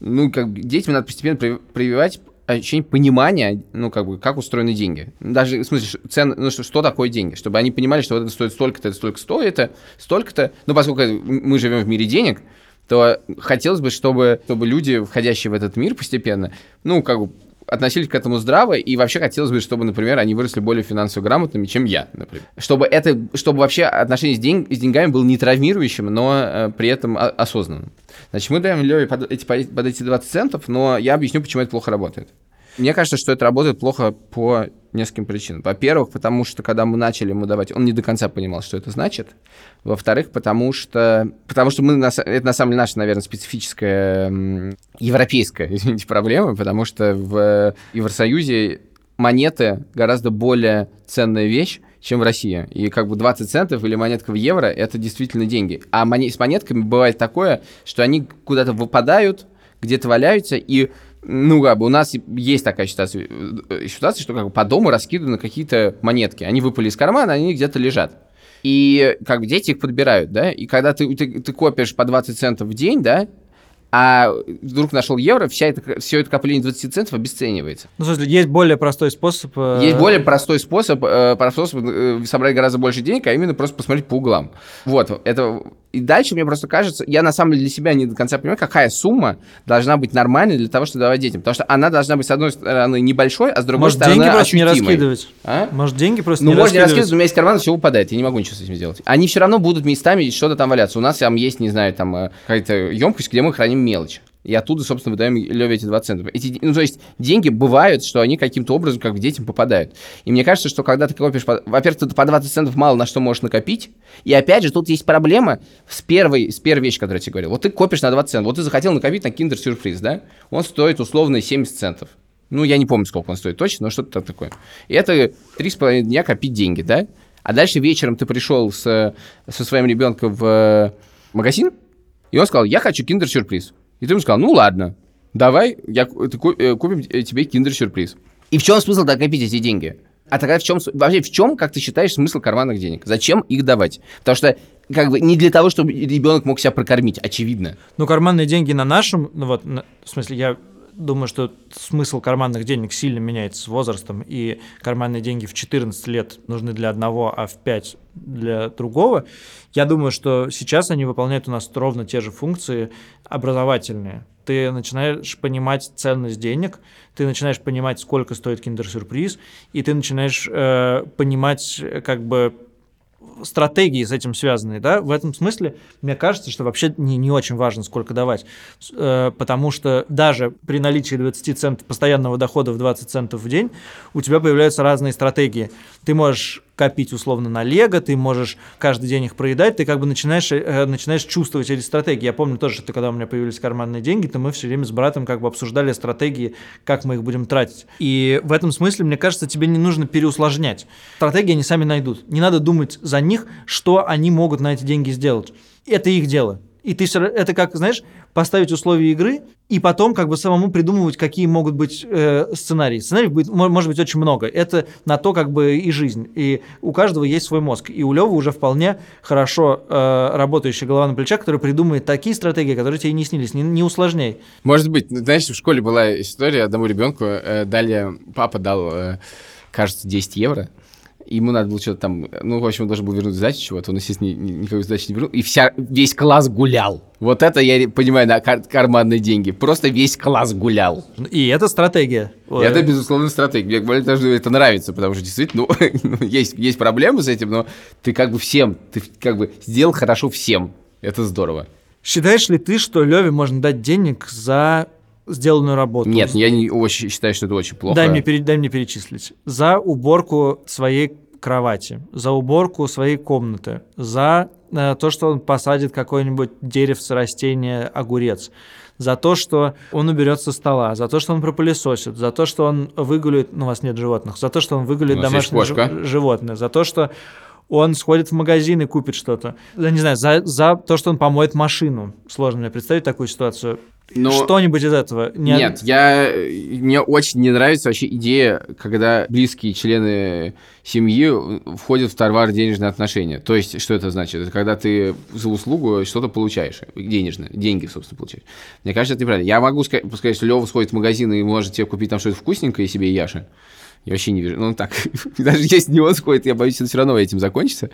ну, как детям надо постепенно при- прививать ощущение понимания, ну, как бы, как устроены деньги. Даже, в смысле, цен, ну, что, что такое деньги, чтобы они понимали, что вот это стоит столько-то, это столько стоит, столько-то. Ну, поскольку мы живем в мире денег, то хотелось бы, чтобы, чтобы люди, входящие в этот мир постепенно, ну, как бы, относились к этому здраво, и вообще хотелось бы, чтобы, например, они выросли более финансово грамотными, чем я, например. Чтобы это, чтобы вообще отношение с, день, с деньгами было не травмирующим, но э, при этом осознанным. Значит, мы даем Леве под эти, под эти 20 центов, но я объясню, почему это плохо работает. Мне кажется, что это работает плохо по нескольким причинам. Во-первых, потому что когда мы начали ему давать, он не до конца понимал, что это значит. Во-вторых, потому что, потому что мы, на это на самом деле наша, наверное, специфическая европейская, извините, проблема, потому что в Евросоюзе монеты гораздо более ценная вещь, чем в России. И как бы 20 центов или монетка в евро – это действительно деньги. А моне- с монетками бывает такое, что они куда-то выпадают, где-то валяются, и ну, как бы у нас есть такая ситуация, э, ситуация, что как бы по дому раскиданы какие-то монетки. Они выпали из кармана, они где-то лежат. И как бы дети их подбирают, да, и когда ты, ты, ты копишь по 20 центов в день, да, а вдруг нашел евро, вся это, все это копление 20 центов обесценивается. Ну, смысле, есть более простой способ... э, Есть более простой способ, э, простой способ э, собрать гораздо больше денег, а именно просто посмотреть по углам. Вот, это... И дальше мне просто кажется, я на самом деле для себя не до конца понимаю, какая сумма должна быть нормальной для того, чтобы давать детям. Потому что она должна быть, с одной стороны, небольшой, а с другой Может, стороны, деньги просто не ощутимой. раскидывать? А? Может, деньги просто Ну, не можно не раскидывать? раскидывать, у меня из кармана все упадает, я не могу ничего с этим сделать. Они все равно будут местами что-то там валяться. У нас там есть, не знаю, там э, какая-то емкость, где мы храним мелочь. И оттуда, собственно, выдаем Леве эти 20 центов. Эти, ну, то есть деньги бывают, что они каким-то образом как бы детям попадают. И мне кажется, что когда ты копишь... по- Во-первых, ты по 20 центов мало на что можешь накопить. И опять же, тут есть проблема с первой, с первой вещью, которую я тебе говорил. Вот ты копишь на 20 центов. Вот ты захотел накопить на киндер-сюрприз, да? Он стоит условно 70 центов. Ну, я не помню, сколько он стоит точно, но что-то такое. И это 3,5 дня копить деньги, да? А дальше вечером ты пришел с, со своим ребенком в э, магазин, и он сказал, я хочу киндер-сюрприз. И ты ему сказал, ну ладно, давай я, ты э, купим э, тебе киндер-сюрприз. И в чем смысл тогда копить эти деньги? А тогда в чем, вообще в чем, как ты считаешь, смысл карманных денег? Зачем их давать? Потому что как бы не для того, чтобы ребенок мог себя прокормить, очевидно. Ну, карманные деньги на нашем, ну вот, на- в смысле, я думаю, что смысл карманных денег сильно меняется с возрастом, и карманные деньги в 14 лет нужны для одного, а в 5 для другого. Я думаю, что сейчас они выполняют у нас ровно те же функции образовательные. Ты начинаешь понимать ценность денег, ты начинаешь понимать, сколько стоит киндер-сюрприз, и ты начинаешь э, понимать, как бы, стратегии с этим связанные, да, в этом смысле мне кажется, что вообще не, не очень важно, сколько давать, э, потому что даже при наличии 20 центов постоянного дохода в 20 центов в день у тебя появляются разные стратегии. Ты можешь копить условно на лего, ты можешь каждый день их проедать, ты как бы начинаешь, э, начинаешь чувствовать эти стратегии. Я помню тоже, что когда у меня появились карманные деньги, то мы все время с братом как бы обсуждали стратегии, как мы их будем тратить. И в этом смысле, мне кажется, тебе не нужно переусложнять. Стратегии они сами найдут. Не надо думать за них, что они могут на эти деньги сделать. Это их дело. И ты это как, знаешь, поставить условия игры и потом как бы самому придумывать, какие могут быть э, сценарии. Сценариев будет, мо- может быть очень много. Это на то как бы и жизнь. И у каждого есть свой мозг. И у Левы уже вполне хорошо э, работающая голова на плечах, которая придумает такие стратегии, которые тебе не снились. Не, не усложняй. Может быть, ну, знаешь, в школе была история, одному ребенку э, дали, папа дал, э, кажется, 10 евро, ему надо было что-то там, ну, в общем, он должен был вернуть сдачу чего-то, он, естественно, ни- ни- никакой сдачи не вернул, и вся, весь класс гулял. Вот это я понимаю, на кар- карманные деньги. Просто весь класс гулял. И это стратегия. И это, безусловно, стратегия. Мне более того, это нравится, потому что действительно, ну, есть, есть проблемы с этим, но ты как бы всем, ты как бы сделал хорошо всем. Это здорово. Считаешь ли ты, что Леве можно дать денег за сделанную работу? Нет, я не очень считаю, что это очень плохо. Дай мне, дай мне перечислить. За уборку своей кровати, за уборку своей комнаты, за э, то, что он посадит какое-нибудь деревце, растение, огурец, за то, что он уберет со стола, за то, что он пропылесосит, за то, что он выгуляет, ну, у вас нет животных, за то, что он выгуляет домашнее животное, за то, что он сходит в магазин и купит что-то. Я не знаю, за, за то, что он помоет машину. Сложно мне представить такую ситуацию. Но- Что-нибудь из этого. Не- Нет, я, мне очень не нравится вообще идея, когда близкие члены семьи входят в товар денежные отношения. То есть, что это значит? Это когда ты за услугу что-то получаешь, денежное, деньги, собственно, получаешь. Мне кажется, это неправильно. Я могу сказать, сказать, что Лева сходит в магазин и может тебе купить там что-то вкусненькое себе и Яше. Я вообще не вижу. Ну, так, даже если не он сходит, я боюсь, это все равно этим закончится.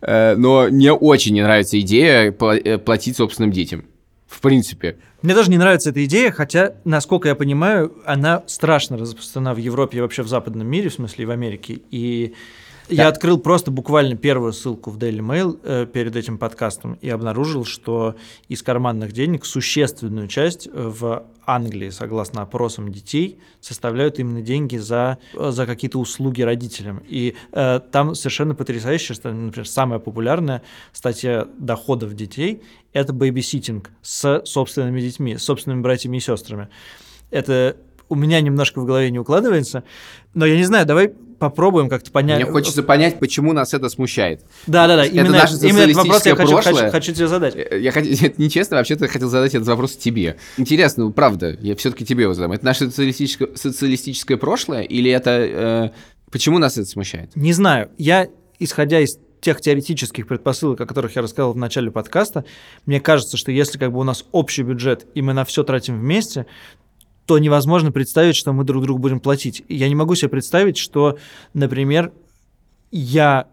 Э, Но мне очень не нравится идея э, платить собственным детям. В принципе. Мне тоже не нравится эта идея, хотя, насколько я понимаю, она страшно распространена в Европе и вообще в западном мире, в смысле и в Америке. И я Да. открыл просто буквально первую ссылку в Daily Mail э, перед этим подкастом и обнаружил, что из карманных денег существенную часть в Англии, согласно опросам детей, составляют именно деньги за, за какие-то услуги родителям. И э, там совершенно потрясающе, что, например, самая популярная статья доходов детей – это babysitting с собственными детьми, с собственными братьями и сестрами. Это у меня немножко в голове не укладывается, но я не знаю, давай попробуем как-то понять. Мне хочется понять, почему нас это смущает. Да, да, да. Это Именно, наше именно этот вопрос я хочу, хочу, прошлое. хочу тебе задать. Э, Я хотел, это нечестно, вообще-то я хотел задать этот вопрос тебе. Интересно, ну, правда, я все-таки тебе его задам. Это наше социалистическое, социалистическое прошлое или это... э, почему нас это смущает? Не знаю. Я, исходя из тех теоретических предпосылок, о которых я рассказал в начале подкаста, мне кажется, что если как бы у нас общий бюджет, и мы на все тратим вместе, то невозможно представить, что мы друг другу будем платить. Я не могу себе представить, что, например, я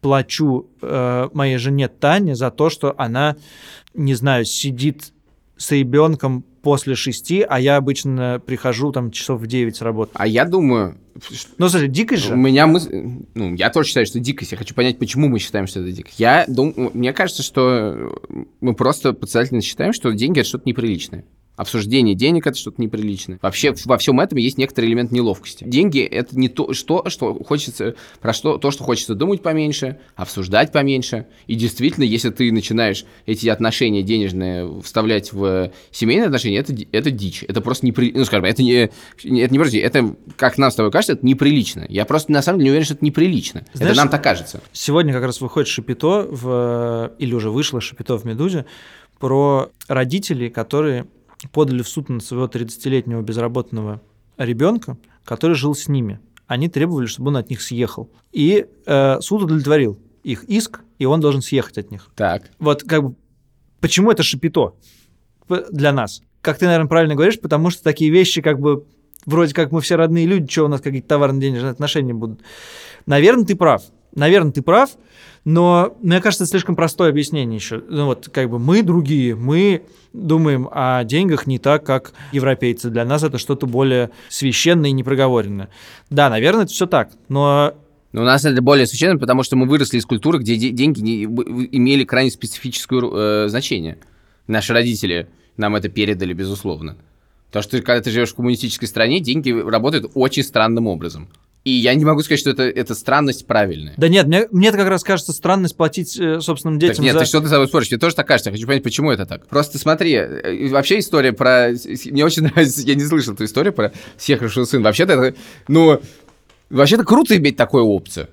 плачу э, моей жене Тане за то, что она, не знаю, сидит с ребенком после шести, а я обычно прихожу там часов в 9 с работы. А я думаю, Ну, слушай, дикость У же. меня мысль, ну, я тоже считаю, что дикость. Я хочу понять, почему мы считаем, что это дикость. Я думаю, мне кажется, что мы просто подсознательно считаем, что деньги это что-то неприличное. Обсуждение денег это что-то неприличное. Вообще во всем этом есть некоторый элемент неловкости. Деньги это не то, что, что хочется, про что, то, что хочется думать поменьше, обсуждать поменьше. И действительно, если ты начинаешь эти отношения денежные вставлять в семейные отношения, это, это дичь. Это просто неприлично. Ну, скажем, это не, не- это не просто, это, как нам с тобой кажется, это неприлично. Я просто на самом деле не уверен, что это неприлично. Знаешь, это нам так кажется. Сегодня как раз выходит Шапито, в, или уже вышло Шапито в «Медузе», про родителей, которые подали в суд на своего 30-летнего безработного ребенка, который жил с ними. Они требовали, чтобы он от них съехал. И э, суд удовлетворил их иск, и он должен съехать от них. Так. Вот как бы почему это шапито П- для нас? Как ты, наверное, правильно говоришь, потому что такие вещи как бы вроде как мы все родные люди, что у нас какие-то товарно-денежные отношения будут. Наверное, ты прав. Наверное, ты прав, но мне кажется, это слишком простое объяснение еще. Ну вот как бы мы другие, мы думаем о деньгах не так, как европейцы. Для нас это что-то более священное и непроговоренное. Да, наверное, это все так, но Но у нас это более священно, потому что мы выросли из культуры, где де- деньги не- имели крайне специфическое э, значение. Наши родители нам это передали, безусловно. Потому что когда ты живешь в коммунистической стране, деньги работают очень странным образом. И я не могу сказать, что это, эта странность правильная. да нет, мне, мне это как раз кажется странность платить э, собственным детям Так нет, за... ты что ты с собой споришь? Мне тоже так кажется. Я хочу понять, почему это так. Просто смотри, э, вообще история про... Мне очень нравится, я не слышал эту историю про съехавшего сына. Вообще-то это, ну, вообще-то круто иметь такую опцию.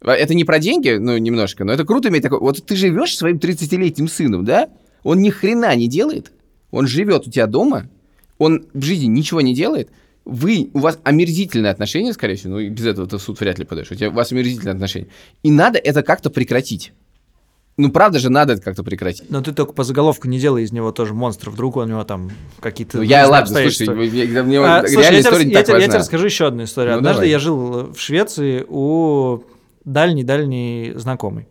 Это не про деньги, ну, немножко, но это круто иметь такой... Вот ты живешь своим 30-летним сыном, да? Он ни хрена не делает. Он живет у тебя дома. Он в жизни ничего не делает. Вы, у вас омерзительные отношения, скорее всего, ну, и без этого ты в суд вряд ли подаешь. У, тебя, у вас омерзительные отношения. И надо это как-то прекратить. Ну, правда же, надо это как-то прекратить. Но ты только по заголовку не делай из него тоже монстра. Вдруг у него там какие-то... Ну, я, ладно, слушай, обстоятельства. мне, А, слушай, я тебе, история не я тебе- я тебе расскажу еще одну историю. Ну, Однажды давай. я жил в Швеции у дальней-дальней знакомой.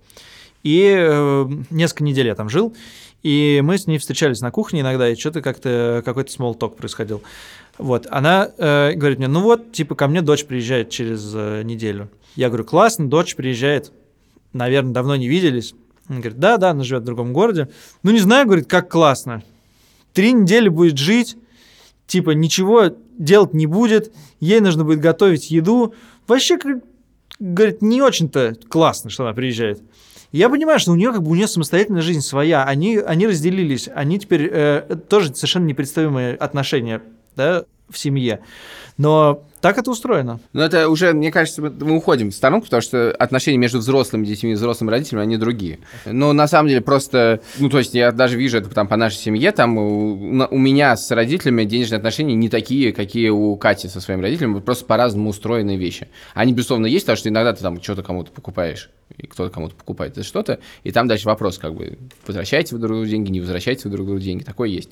И э, несколько недель я там жил, и мы с ней встречались на кухне иногда, и что-то как-то какой-то talk происходил. Вот, она э, говорит мне, ну вот, типа, ко мне дочь приезжает через э, неделю. Я говорю, классно, дочь приезжает, наверное, давно не виделись. Она говорит, да, да, она живет в другом городе. Ну, не знаю, говорит, как классно. Три недели будет жить, типа, ничего делать не будет, ей нужно будет готовить еду. Вообще, говорит, говорит, не очень-то классно, что она приезжает. Я понимаю, что у нее как бы у нее самостоятельная жизнь своя. Они, они разделились, они теперь э, тоже совершенно непредставимые отношения да, в семье. Но так это устроено. Но это уже, мне кажется, мы- уходим в сторонку, потому что отношения между взрослыми детьми и взрослыми родителями, они другие. Но на самом деле просто, ну, то есть я даже вижу это там по нашей семье, там у, у меня с родителями денежные отношения не такие, какие у Кати со своими родителями, просто по-разному устроенные вещи. Они, безусловно, есть, потому что иногда ты там что-то кому-то покупаешь, и кто-то кому-то покупает это что-то, и там дальше вопрос, как бы, возвращаете вы друг другу деньги, не возвращаете вы друг другу деньги, такое есть.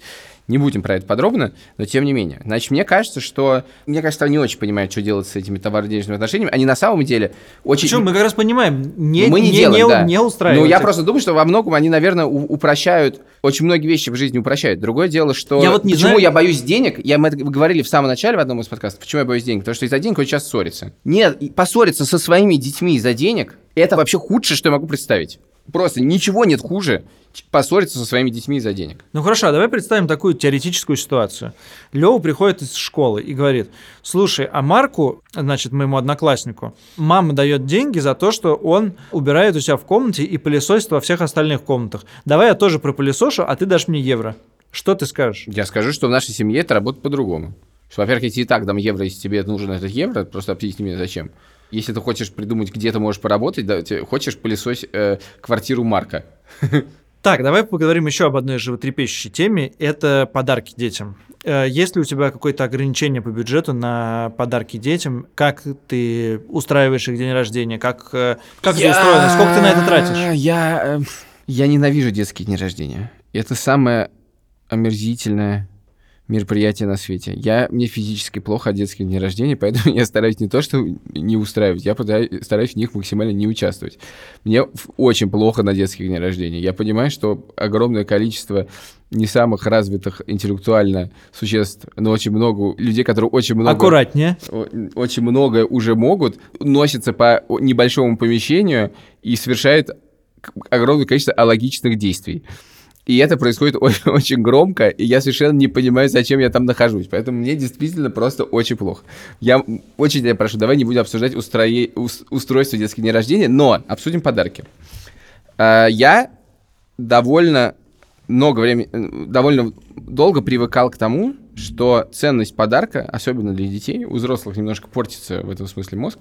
Не будем про это подробно, но тем не менее. Значит, мне кажется, что, мне кажется, они очень понимают, что делать с этими товарно-денежными отношениями. Они на самом деле очень... Причем мы как раз понимаем, не, мы не, не, делаем, не, да. не устраивает. Ну, я просто думаю, что во многом они, наверное, у- упрощают, очень многие вещи в жизни упрощают. Другое дело, что... Я вот не почему знаю- я боюсь денег? Я, мы это говорили в самом начале в одном из подкастов. Почему я боюсь денег? Потому что из-за денег очень часто ссорится. Нет, поссориться со своими детьми из-за денег, это вообще худшее, что я могу представить. Просто ничего нет хуже, поссориться со своими детьми из-за денег. Ну хорошо, а давай представим такую теоретическую ситуацию. Лева приходит из школы и говорит, слушай, а Марку, значит, моему однокласснику, мама дает деньги за то, что он убирает у себя в комнате и пылесосит во всех остальных комнатах. Давай я тоже пропылесошу, а ты дашь мне евро. Что ты скажешь? Я скажу, что в нашей семье это работает по-другому. Что, во-первых, я тебе и так дам евро, если тебе нужен этот евро, просто объясни мне зачем. Если ты хочешь придумать, где ты можешь поработать, да, ты хочешь пылесось э, квартиру Марка. Так, давай поговорим еще об одной животрепещущей теме. Это подарки детям. Э, Есть ли у тебя какое-то ограничение по бюджету на подарки детям? Как ты устраиваешь их день рождения? Как, э, как это устроено? Сколько ты на это тратишь? Я, э, я ненавижу детские дни рождения. Это самое омерзительное мероприятие на свете. Я, мне физически плохо от детских дней рождения, поэтому я стараюсь не то, что не устраивать, я пытаюсь- стараюсь в них максимально не участвовать. Мне очень плохо на детских дней рождения. Я понимаю, что огромное количество не самых развитых интеллектуально существ, но очень много людей, которые очень много... Аккуратнее. очень многое уже могут, носятся по небольшому помещению и совершают огромное количество алогичных действий. И это происходит очень, очень громко, и я совершенно не понимаю, зачем я там нахожусь. Поэтому мне действительно просто очень плохо. Я очень тебя прошу, давай не будем обсуждать устрое- ус- устройство детских дней рождения, но обсудим подарки. А, Я довольно много времени, э, довольно долго привыкал к тому, что ценность подарка, особенно для детей, у взрослых немножко портится в этом смысле мозг,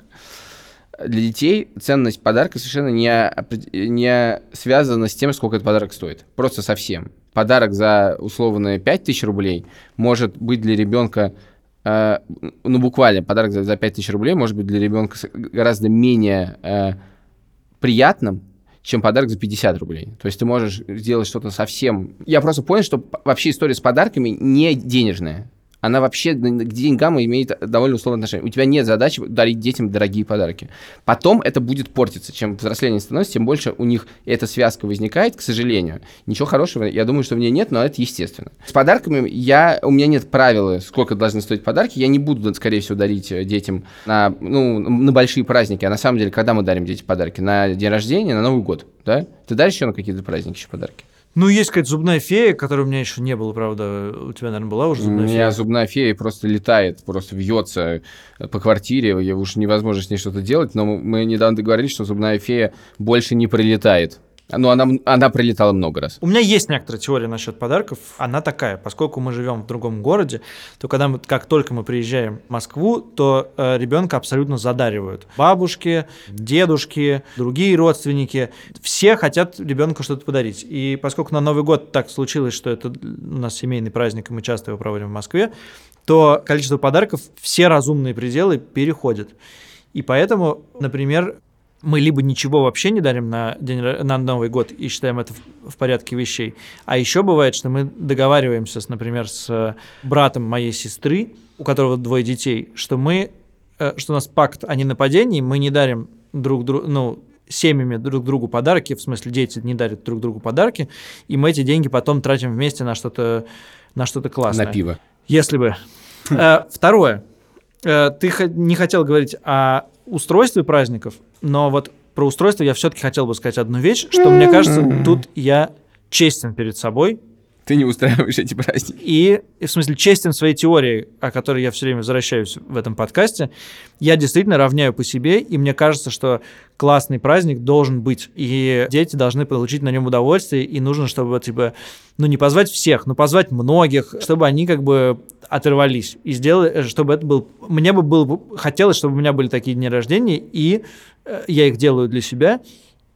для детей ценность подарка совершенно не, не связана с тем, сколько этот подарок стоит. Просто совсем. Подарок за условные 5000 рублей может быть для ребенка, э, ну буквально подарок за, за 5000 рублей может быть для ребенка гораздо менее э, приятным, чем подарок за 50 рублей. То есть ты можешь сделать что-то совсем... Я просто понял, что вообще история с подарками не денежная. Она вообще к деньгам имеет довольно условное отношение. У тебя нет задачи дарить детям дорогие подарки. Потом это будет портиться. Чем взросление становится, тем больше у них эта связка возникает, к сожалению. Ничего хорошего, я думаю, что в ней нет, но это естественно. С подарками я, у меня нет правила, сколько должны стоить подарки. Я не буду, скорее всего, дарить детям на, ну, на большие праздники. А на самом деле, когда мы дарим детям подарки? На день рождения, на Новый год, да? Ты даришь еще на какие-то праздники еще подарки? Ну, есть какая-то зубная фея, которой у меня еще не было, правда. У тебя, наверное, была уже У зубная меня фея? зубная фея просто летает, просто вьется э, по квартире, я уж невозможно с ней что-то делать, но мы недавно договорились, что зубная фея больше не прилетает. Ну, она, она прилетала много раз. У меня есть некоторая теория насчет подарков. Она такая, поскольку мы живем в другом городе, то когда мы, как только мы приезжаем в Москву, то э, ребенка абсолютно задаривают. Бабушки, дедушки, другие родственники, все хотят ребенку что-то подарить. И поскольку на Новый год так случилось, что это у нас семейный праздник, и мы часто его проводим в Москве, то количество подарков все разумные пределы переходят. И поэтому, например, мы либо ничего вообще не дарим на, день, на Новый год и считаем это в, в порядке вещей, а еще бывает, что мы договариваемся, с, например, с э, братом моей сестры, у которого двое детей, что мы, э, что у нас пакт о ненападении, мы не дарим друг другу, ну, семьями друг другу подарки, в смысле дети не дарят друг другу подарки, и мы эти деньги потом тратим вместе на что-то на что-то классное. На пиво. Если бы. Э, Второе. Ты не хотел говорить о устройстве праздников, но вот про устройство я все-таки хотел бы сказать одну вещь, что мне кажется, тут я честен перед собой Ты не устраиваешь эти праздники. и, и в смысле, честен своей теории, о которой я все время возвращаюсь в этом подкасте. Я действительно равняю по себе, и мне кажется, что классный праздник должен быть, и дети должны получить на нем удовольствие, и нужно, чтобы, типа, ну, не позвать всех, но позвать многих, чтобы они как бы оторвались и сделали, чтобы это был... Мне бы было, хотелось, чтобы у меня были такие дни рождения, и э, я их делаю для себя,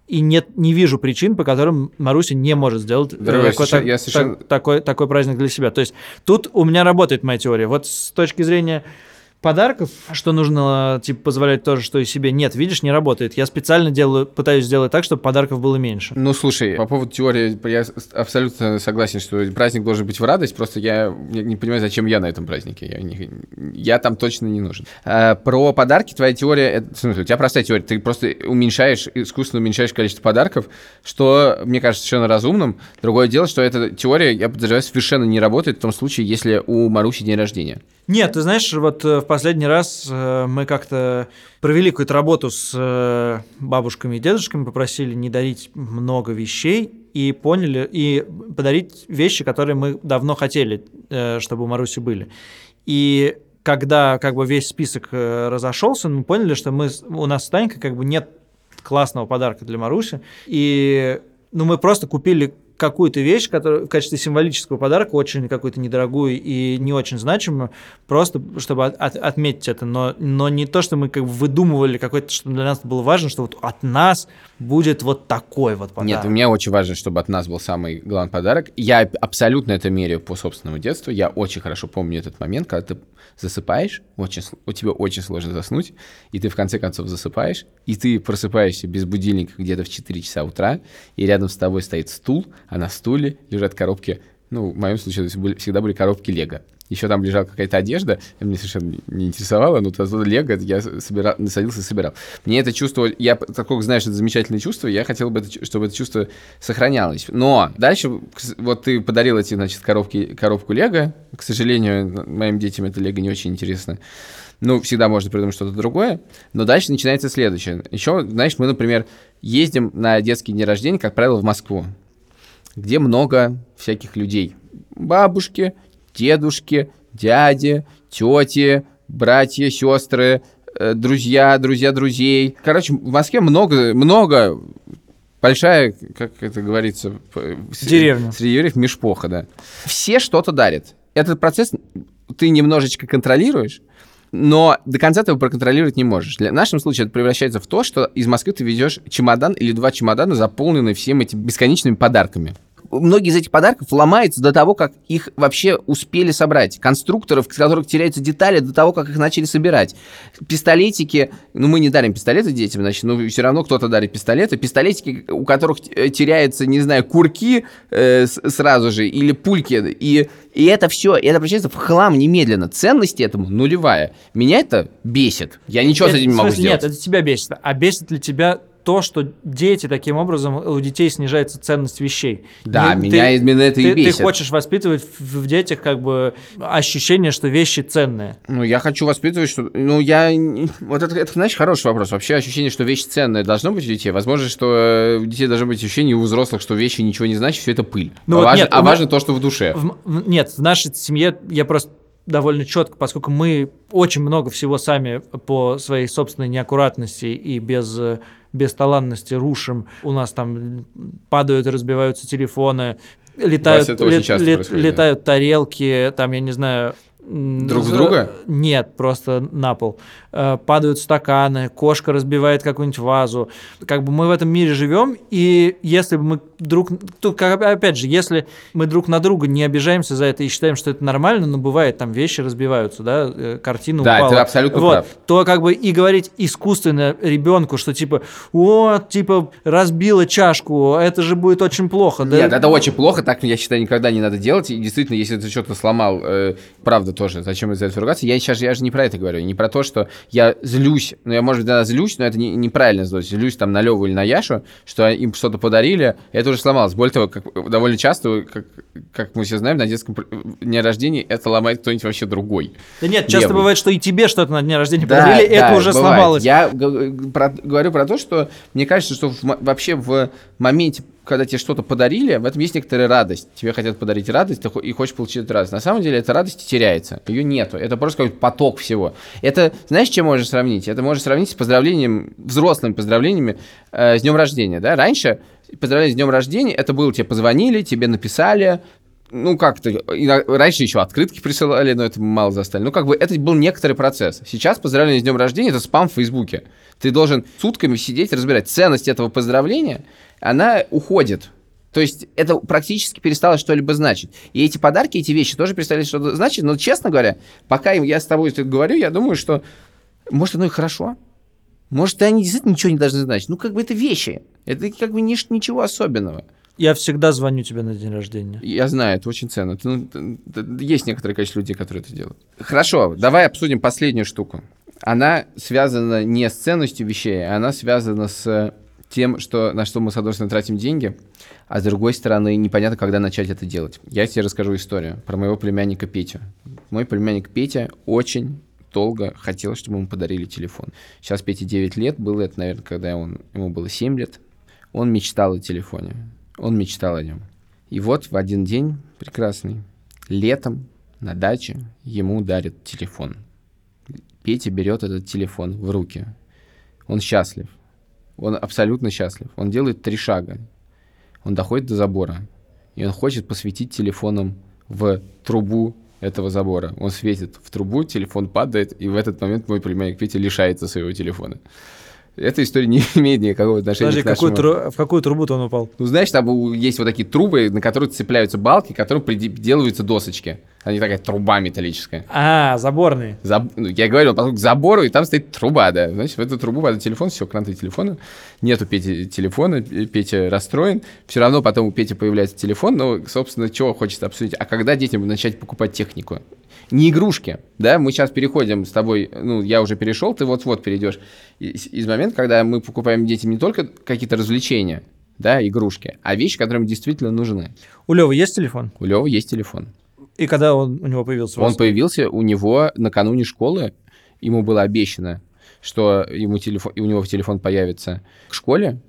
и нет, не вижу причин, по которым Маруся не может сделать э, Дорогой, я совершенно- я совершенно- так- такой, такой праздник для себя. То есть тут у меня работает моя теория. Вот с точки зрения подарков, что нужно типа позволять тоже, что и себе. Нет, видишь, не работает. Я специально делаю, пытаюсь сделать так, чтобы подарков было меньше. Ну, слушай, по поводу теории, я абсолютно согласен, что праздник должен быть в радость, просто я не, не понимаю, зачем я на этом празднике. Я, не- я там точно не нужен. А, про подарки твоя теория, это, в смысле, у тебя простая теория, ты просто уменьшаешь, искусственно уменьшаешь количество подарков, что, мне кажется, совершенно разумным. Другое дело, что эта теория, я подозреваю, совершенно не работает в том случае, если у Маруси день рождения. Нет, ты знаешь, вот э, в последний раз э, мы как-то провели какую-то работу с э, бабушками и дедушками, попросили не дарить много вещей и поняли, и подарить вещи, которые мы давно хотели, э, чтобы у Маруси были. И когда как бы весь список разошелся, мы поняли, что мы, у нас с Танькой как бы нет классного подарка для Маруси. И ну, мы просто купили какую-то вещь, которую в качестве символического подарка, очень какую-то недорогую и не очень значимую, просто чтобы от- от- отметить это, но, но не то, что мы как бы выдумывали какой-то, что для нас было важно, что вот от нас будет вот такой вот подарок. Нет, у меня очень важно, чтобы от нас был самый главный подарок. Я абсолютно это меряю по собственному детству. Я очень хорошо помню этот момент, когда ты засыпаешь, очень, у тебя очень сложно заснуть, и ты в конце концов засыпаешь, и ты просыпаешься без будильника где-то в 4 часа утра, и рядом с тобой стоит стул, а на стуле лежат коробки, ну, в моем случае были- всегда были коробки Лего. Еще там лежала какая-то одежда, меня совершенно не интересовало, но тогда Лего я собирал, садился и собирал. Мне это чувство, я такого знаю, что это замечательное чувство, я хотел бы, это чтобы это чувство сохранялось. Но дальше, вот ты подарил эти, значит, коробки, коробку Лего, к сожалению, моим детям это Лего не очень интересно. Ну, всегда можно придумать что-то другое. Но дальше начинается следующее. Еще, знаешь, мы, например, ездим на детские дни рождения, как правило, в Москву, где много всяких людей. Бабушки, дедушки, дяди, тети, братья, сестры, э, друзья, друзья друзей. Короче, в Москве много, много большая, как это говорится, Деревня. Среди евреев межпоха, да. Все что-то дарят. Этот процесс ты немножечко контролируешь, но до конца ты его проконтролировать не можешь. Для, в нашем случае это превращается в то, что из Москвы ты везешь чемодан или два чемодана, заполненные всем этими бесконечными подарками. Многие из этих подарков ломаются до того, как их вообще успели собрать. Конструкторов, с которых теряются детали, до того, как их начали собирать. Пистолетики, ну мы не дарим пистолеты детям, значит, ну все равно кто-то дарит пистолеты. Пистолетики, у которых э, теряются, не знаю, курки э, сразу же или пульки. И, и это все, это превращается в хлам немедленно. Ценность этому нулевая. Меня это бесит. Я ничего с Это- этим не могу смысле, сделать. Нет, это тебя бесит. А бесит ли тебя то, что дети таким образом, у детей снижается ценность вещей? Да, Не- меня именно это и ты, бесит. Ты хочешь воспитывать в, в детях как бы ощущение, что вещи ценные. Ну, я хочу воспитывать, что... Ну, я... Вот это, это, знаешь, хороший вопрос. Вообще ощущение, что вещи ценные должно быть у детей. Возможно, что э, у детей должно быть ощущение и у взрослых, что вещи ничего не значат, все это пыль. Ну а вот важно, нет, а важно то, что в душе. В- в- нет, в нашей семье я просто довольно четко, поскольку мы очень много всего сами по своей собственной неаккуратности и без э, бесталанности рушим. У нас там падают и разбиваются телефоны, летают, лет- лет- происходит, летают тарелки, там, я не знаю... Друг в за- друга? Нет, просто на пол. Э, Падают стаканы, кошка разбивает какую-нибудь вазу. Как бы мы в этом мире живем, и если бы мы друг... Тут, опять же, если мы друг на друга не обижаемся за это и считаем, что это нормально, но бывает, там вещи разбиваются, да, э, картина Да, упала. ты абсолютно вот, прав. То как бы и говорить искусственно ребенку, что типа, вот, типа, разбила чашку, это же будет очень плохо. да? Нет, это очень плохо, так, я считаю, никогда не надо делать. И действительно, если ты что-то сломал, э, правда тоже, зачем из-за этого ругаться? Я сейчас я же не про это говорю, не про то, что я злюсь. Ну, я, может быть, злюсь, но это не, неправильно злость. Злюсь там на Леву или на Яшу, что им что-то подарили, это уже сломалось. Более того, как, довольно часто, как, как мы все знаем, на детском дне рождения это ломает кто-нибудь вообще другой. Да нет, часто левый. бывает, что и тебе что-то на дне рождения Да, подарили, да, это уже бывает. сломалось. Я про- говорю про то, что мне кажется, что в вообще в моменте, когда тебе что-то подарили, в этом есть некоторая радость. Тебе хотят подарить радость, и хочешь получить эту радость. На самом деле эта радость теряется, ее нету. Это просто какой-то поток всего. Это, знаешь, чем можно сравнить? Это можно сравнить с поздравлением, взрослыми поздравлениями э, с днем рождения. Да? Раньше поздравление с днем рождения, это было, тебе позвонили, тебе написали, ну, как-то, раньше еще открытки присылали, но это мало застали. Ну, как бы это был некоторый процесс. Сейчас поздравление с днем рождения – это спам в Фейсбуке. Ты должен сутками сидеть, разбирать ценность этого поздравления, она уходит. То есть это практически перестало что-либо значить. И эти подарки, эти вещи тоже перестали что-то значить. Но, честно говоря, пока я с тобой это говорю, я думаю, что, может, оно и хорошо. Может, они действительно ничего не должны значить. Ну, как бы это вещи. Это как бы ничего особенного. Я всегда звоню тебе на день рождения. Я знаю, это очень ценно. Ты, ну, есть некоторое количество людей, которые это делают. Хорошо, давай обсудим последнюю штуку. Она связана не с ценностью вещей, а она связана с тем, что, на что мы, с одной стороны, тратим деньги, а с другой стороны, непонятно, когда начать это делать. Я тебе расскажу историю про моего племянника Петю. Мой племянник Петя очень долго хотел, чтобы ему подарили телефон. Сейчас Пете 9 лет, было это, наверное, когда он, ему было 7 лет. Он мечтал о телефоне. Он мечтал о нем. И вот в один день прекрасный, летом на даче ему дарят телефон. Петя берет этот телефон в руки. Он счастлив. Он абсолютно счастлив. Он делает три шага. Он доходит до забора. и он хочет посветить телефоном в трубу этого забора. Он светит в трубу, телефон падает, и в этот момент мой племянник Петя лишается своего телефона. Эта история не имеет никакого отношения Подожди, к нашему... какую тру- в какую трубу-то он упал? Ну, знаешь, там есть вот такие трубы, на которые цепляются балки, к которым приделываются досочки. Они такая труба металлическая. А, заборный. Заб- ну, я говорю, он подходит к забору, и там стоит труба, да. Значит, в эту трубу падает телефон, все, кранты телефона. Нету Пети телефона, Петя расстроен. Все равно потом у Пети появляется телефон, но, собственно, чего хочется обсудить? А когда детям начать покупать технику? Не игрушки, да? Мы сейчас переходим с тобой, ну, я уже перешел, ты вот-вот перейдешь. Из, из момента, когда мы покупаем детям не только какие-то развлечения, да, игрушки, а вещи, которые им действительно нужны. У Левы есть телефон? У Лёвы есть телефон. И когда он, у него появился? Он появился у него накануне школы. Ему было обещано, что ему телефон, у него телефон появится к школе.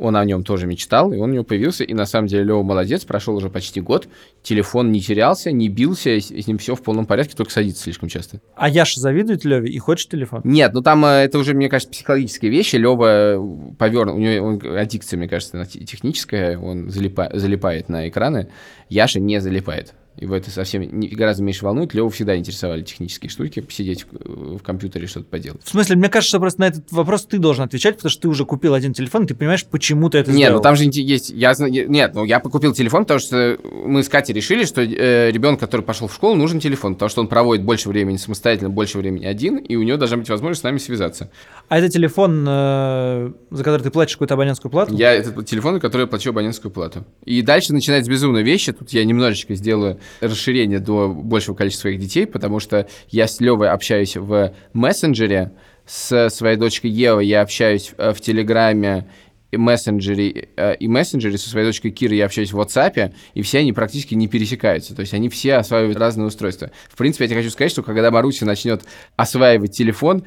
Он о нем тоже мечтал, и он у него появился. И на самом деле Лева молодец, прошел уже почти год. Телефон не терялся, не бился, с ним все в полном порядке, только садится слишком часто. А Яша завидует Леве и хочет телефон? Нет, ну там э, это уже, мне кажется, психологические вещи. Лева повернул, у него он, аддикция, мне кажется, техническая, он залипа- залипает на экраны. Яша не залипает. Его это совсем не- гораздо меньше волнует. Леву всегда интересовали технические штуки, посидеть в, в компьютере что-то поделать. В смысле, мне кажется, что просто на этот вопрос ты должен отвечать, потому что ты уже купил один телефон, и ты понимаешь, почему ты это Нет, сделал. ну там же есть. Я, нет, ну я купил телефон, потому что мы с Катей решили, что э, ребенок, который пошел в школу, нужен телефон, потому что он проводит больше времени самостоятельно, больше времени один, и у него должна быть возможность с нами связаться. А это телефон, э, за который ты платишь какую-то абонентскую плату? Я этот телефон, на который я плачу абонентскую плату. И дальше начинается безумные вещи. Тут я немножечко сделаю расширение до большего количества своих детей, потому что я с Левой общаюсь в мессенджере, с своей дочкой Евой я общаюсь э, в Телеграме, и мессенджере, э, и мессенджере со своей дочкой Кирой я общаюсь в WhatsApp, и все они практически не пересекаются. То есть они все осваивают разные устройства. В принципе, я тебе хочу сказать, что когда Маруся начнет осваивать телефон,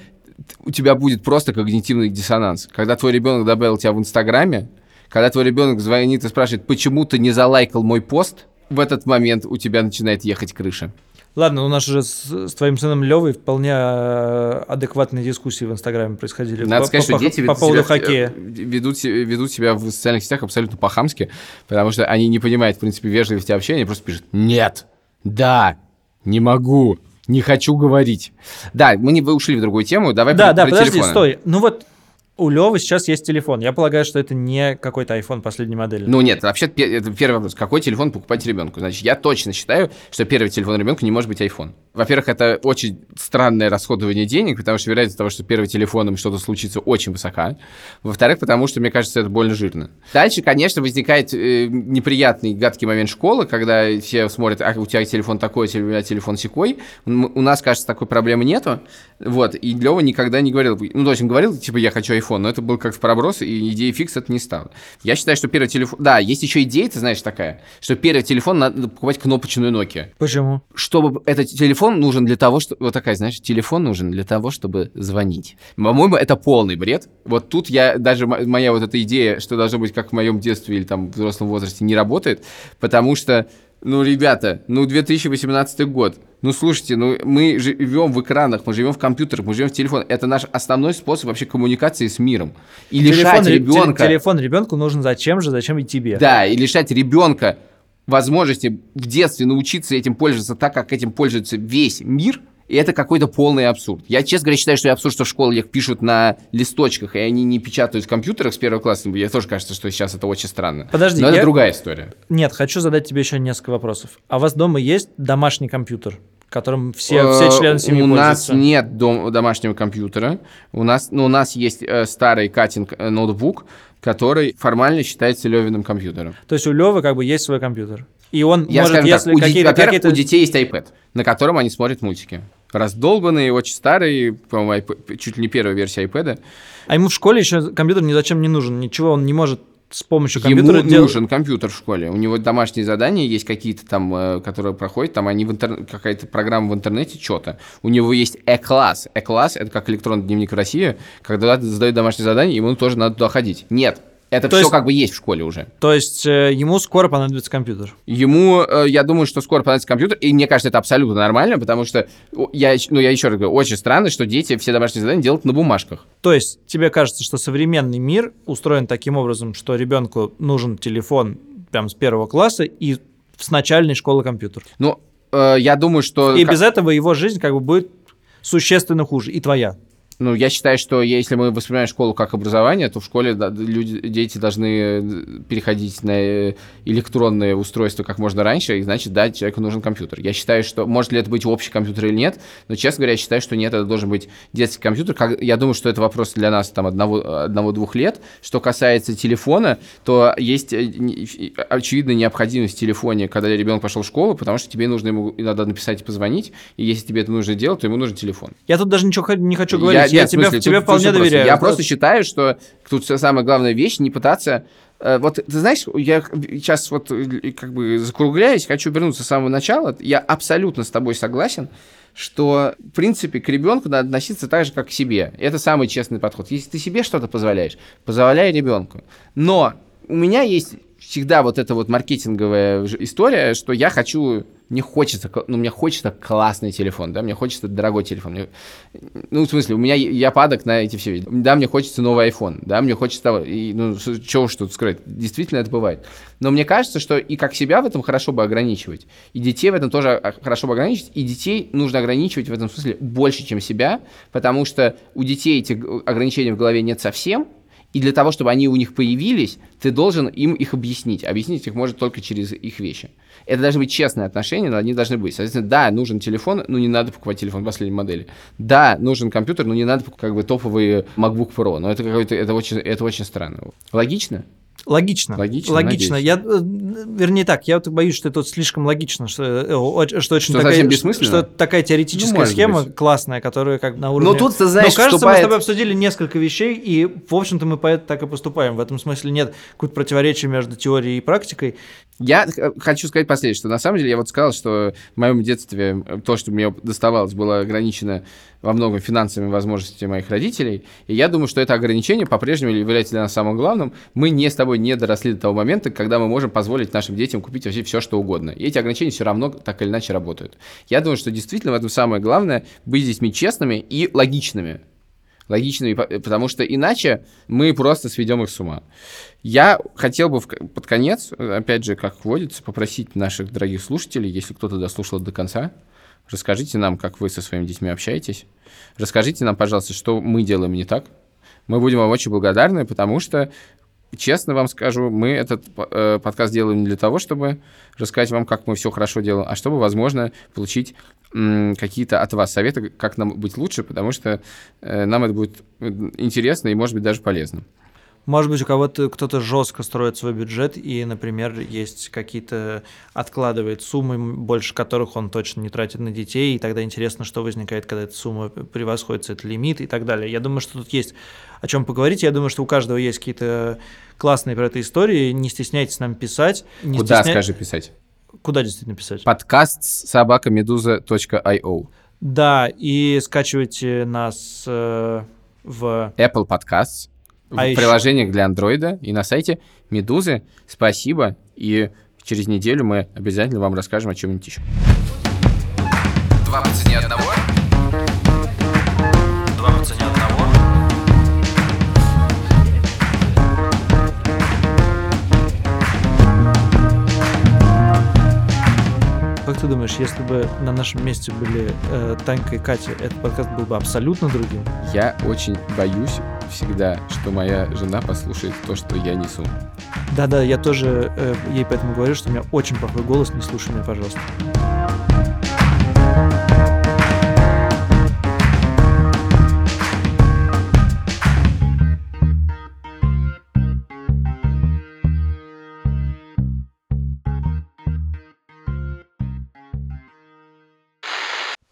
у тебя будет просто когнитивный диссонанс. Когда твой ребенок добавил тебя в Инстаграме, когда твой ребенок звонит и спрашивает, почему ты не залайкал мой пост, в этот момент у тебя начинает ехать крыша. Ладно, у нас уже с, с твоим сыном Левой вполне э, адекватные дискуссии в Инстаграме происходили. Надо по, сказать, по- что дети по ведут поводу себя, хоккея. э, ведут, се- ведут себя в социальных сетях абсолютно по-хамски, потому что они не понимают, в принципе, вежливости общения, они просто пишут «нет», «да», «не могу», «не хочу говорить». Да, мы не ушли в другую тему, давай Да, про, да, про подожди, телефоны. стой. Ну вот у Левы сейчас есть телефон. Я полагаю, что это не какой-то iPhone последней модели. Ну нет, вообще это первый вопрос. Какой телефон покупать ребенку? Значит, я точно считаю, что первый телефон ребенка не может быть iPhone. Во-первых, это очень странное расходование денег, потому что вероятность того, что первым телефоном что-то случится, очень высока. Во-вторых, потому что, мне кажется, это больно жирно. Дальше, конечно, возникает э, неприятный, гадкий момент школы, когда все смотрят, а у тебя телефон такой, у меня телефон секой. У нас, кажется, такой проблемы нету. Вот, и Лева никогда не говорил, ну, то есть он говорил, типа, я хочу iPhone, но это был как в проброс, и идеи фикс это не стало. Я считаю, что первый телефон... Да, есть еще идея, ты знаешь, такая, что первый телефон надо покупать кнопочную Nokia Почему? чтобы этот телефон нужен для того, что... Вот такая, знаешь, телефон нужен для того, чтобы звонить. По-моему, это полный бред. Вот тут я... Даже мо- моя вот эта идея, что должно быть как в моем детстве или там в взрослом возрасте, не работает, потому что, ну, ребята, ну, 2018 год. Ну, слушайте, ну, мы живем в экранах, мы живем в компьютерах, мы живем в телефонах. Это наш основной способ вообще коммуникации с миром. И лишать ре- ребенка... теле- Телефон ребенку нужен зачем же, зачем и тебе. Да, и лишать ребенка возможности в детстве научиться этим пользоваться так, как этим пользуется весь мир, и это какой-то полный абсурд. Я, честно говоря, считаю, что абсурд, что в школе их пишут на листочках, и они не печатают в компьютерах с первого класса. Мне тоже кажется, что сейчас это очень странно. Подожди, Но это я- другая история. Нет, хочу задать тебе еще несколько вопросов. А у вас дома есть домашний компьютер, которым все, все Э, члены семьи У нас пользуются? нет дом- домашнего компьютера. У нас, ну, у нас есть э, старый катинг э, ноутбук, который формально считается Левиным компьютером. То есть у Левы как бы есть свой компьютер. И он Я может, скажу если так, у, какие-то... во-первых, какие-то- у детей есть iPad, на котором они смотрят мультики. Раздолбанные, очень старые, по-моему, чуть ли не первая версия iPad. А ему в школе еще компьютер ни зачем не нужен. Ничего он не может с помощью Ему компьютера делать. нужен компьютер в школе. У него домашние задания есть какие-то там, э, которые проходят, там они в интер... какая-то программа в интернете, что-то. У него есть E-класс. E-класс — это как электронный дневник в России, когда задают домашние задания, ему тоже надо туда ходить. Нет, это То все есть- как бы есть в школе уже. То есть э, ему скоро понадобится компьютер. Ему, э, я думаю, что скоро понадобится компьютер, и мне кажется, это абсолютно нормально, потому что, я, ну, я еще раз говорю, очень странно, что дети все домашние задания делают на бумажках. То есть тебе кажется, что современный мир устроен таким образом, что ребенку нужен телефон прям с первого класса и с начальной школы компьютер. Ну, э, я думаю, что... И ка- без этого его жизнь как бы будет существенно хуже. И твоя. Ну, я считаю, что если мы воспринимаем школу как образование, то в школе люди, дети должны э, переходить на э, электронные устройства как можно раньше, и значит, да, человеку нужен компьютер. Я считаю, что может ли это быть общий компьютер или нет, но, честно говоря, я считаю, что нет, это должен быть детский компьютер. Как, я думаю, что это вопрос для нас там одного, одного-двух лет. Что касается телефона, то есть э, очевидная необходимость в телефоне, когда ребенок пошел в школу, потому что тебе нужно ему иногда написать и позвонить, и если тебе это нужно делать, то ему нужен телефон. Я тут даже ничего не хочу говорить. Я, нет, в тебе, смысле, тебе тут- вполне доверяю. Я просто считаю, что тут самая главная вещь не пытаться. э, Вот ты знаешь, я сейчас вот э, как бы закругляюсь, хочу вернуться с самого начала. Я абсолютно с тобой согласен, что в принципе к ребенку надо относиться так же, как к себе. Это самый честный подход. Если ты себе что-то позволяешь, позволяй ребенку. Но у меня есть всегда вот эта вот маркетинговая история, что я хочу, мне хочется, ну, мне хочется классный телефон, да, мне хочется дорогой телефон. Мне- ну, в смысле, у меня, я падок на эти все. Да, мне хочется новый iPhone, да, мне хочется того, и, ну, чего уж тут скрыть, действительно это бывает. Но мне кажется, что и как себя в этом хорошо бы ограничивать, и детей в этом тоже а, хорошо бы ограничивать, и детей нужно ограничивать в этом смысле больше, чем себя, потому что у детей этих ограничений в голове нет совсем, и для того, чтобы они у них появились, ты должен им их объяснить. Объяснить их может только через их вещи. Это должны быть честные отношения, но они должны быть. Соответственно, да, нужен телефон, но не надо покупать телефон последней модели. Да, нужен компьютер, но не надо покупать как бы топовый MacBook Pro. Но это это очень, это очень странно. Логично? Логично. Логично, Логично. надеюсь. Я, э, вернее так, я вот боюсь, что это вот слишком логично, что, э, что очень Что такая, что такая теоретическая Ну, схема быть. классная, которая как на уровне... Но тут, ты знаешь, Но кажется, мы с вступает- тобой обсудили несколько вещей, и, в общем-то, мы поэтому так и поступаем. В этом смысле нет какого-то противоречия между теорией и практикой. Я хочу сказать последнее, что на самом деле я вот сказал, что в моем детстве э, то, что мне доставалось, было ограничено во многом финансовыми возможностями моих родителей. И я думаю, что это ограничение по-прежнему является для нас самым главным. Мы не с тобой не доросли до того момента, когда мы можем позволить нашим детям купить вообще все, что угодно. И эти ограничения все равно так или иначе работают. Я думаю, что действительно в этом самое главное быть с детьми честными и логичными. Логичными, по- потому что иначе мы просто сведем их с ума. Я хотел бы в под конец, опять же, как водится, попросить наших дорогих слушателей, если кто-то дослушал до конца, расскажите нам, как вы со своими детьми общаетесь. Расскажите нам, пожалуйста, что мы делаем не так. Мы будем вам очень благодарны, потому что, честно вам скажу, мы этот э, подкаст делаем не для того, чтобы рассказать вам, как мы все хорошо делаем, а чтобы, возможно, получить какие-то от вас советы, как нам быть лучше, потому что э, нам это будет э, интересно и, может быть, даже полезно. Может быть, у кого-то кто-то жестко строит свой бюджет, и, например, есть какие-то откладывает суммы, больше которых он точно не тратит на детей, и тогда интересно, что возникает, когда эта сумма превосходит этот лимит и так далее. Я думаю, что тут есть о чем поговорить. Я думаю, что у каждого есть какие-то классные про это истории. Не стесняйтесь нам писать. Не Куда, стесня- скажи, писать? Куда действительно писать? Подкаст собакамедуза.io Да, и скачивайте нас э, в Apple Podcasts, в А приложениях для андроида и на сайте Медузы. Спасибо, и через неделю мы обязательно вам расскажем о чем-нибудь еще. Два по цене одного. Ты думаешь, если бы на нашем месте были э, Танька и Катя, этот подкаст был бы абсолютно другим? Я очень боюсь всегда, что моя жена послушает то, что я несу. Да-да, я тоже э, ей поэтому говорю, что у меня очень плохой голос, не слушай меня, пожалуйста.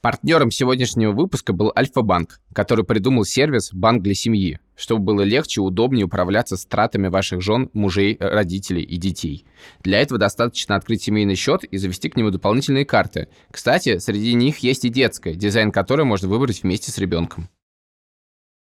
Партнером сегодняшнего выпуска был Альфа-банк, который придумал сервис «Банк для семьи», чтобы было легче и удобнее управляться с тратами ваших жен, мужей, э, родителей и детей. Для этого достаточно открыть семейный счет и завести к нему дополнительные карты. Кстати, среди них есть и детская, дизайн которой можно выбрать вместе с ребенком.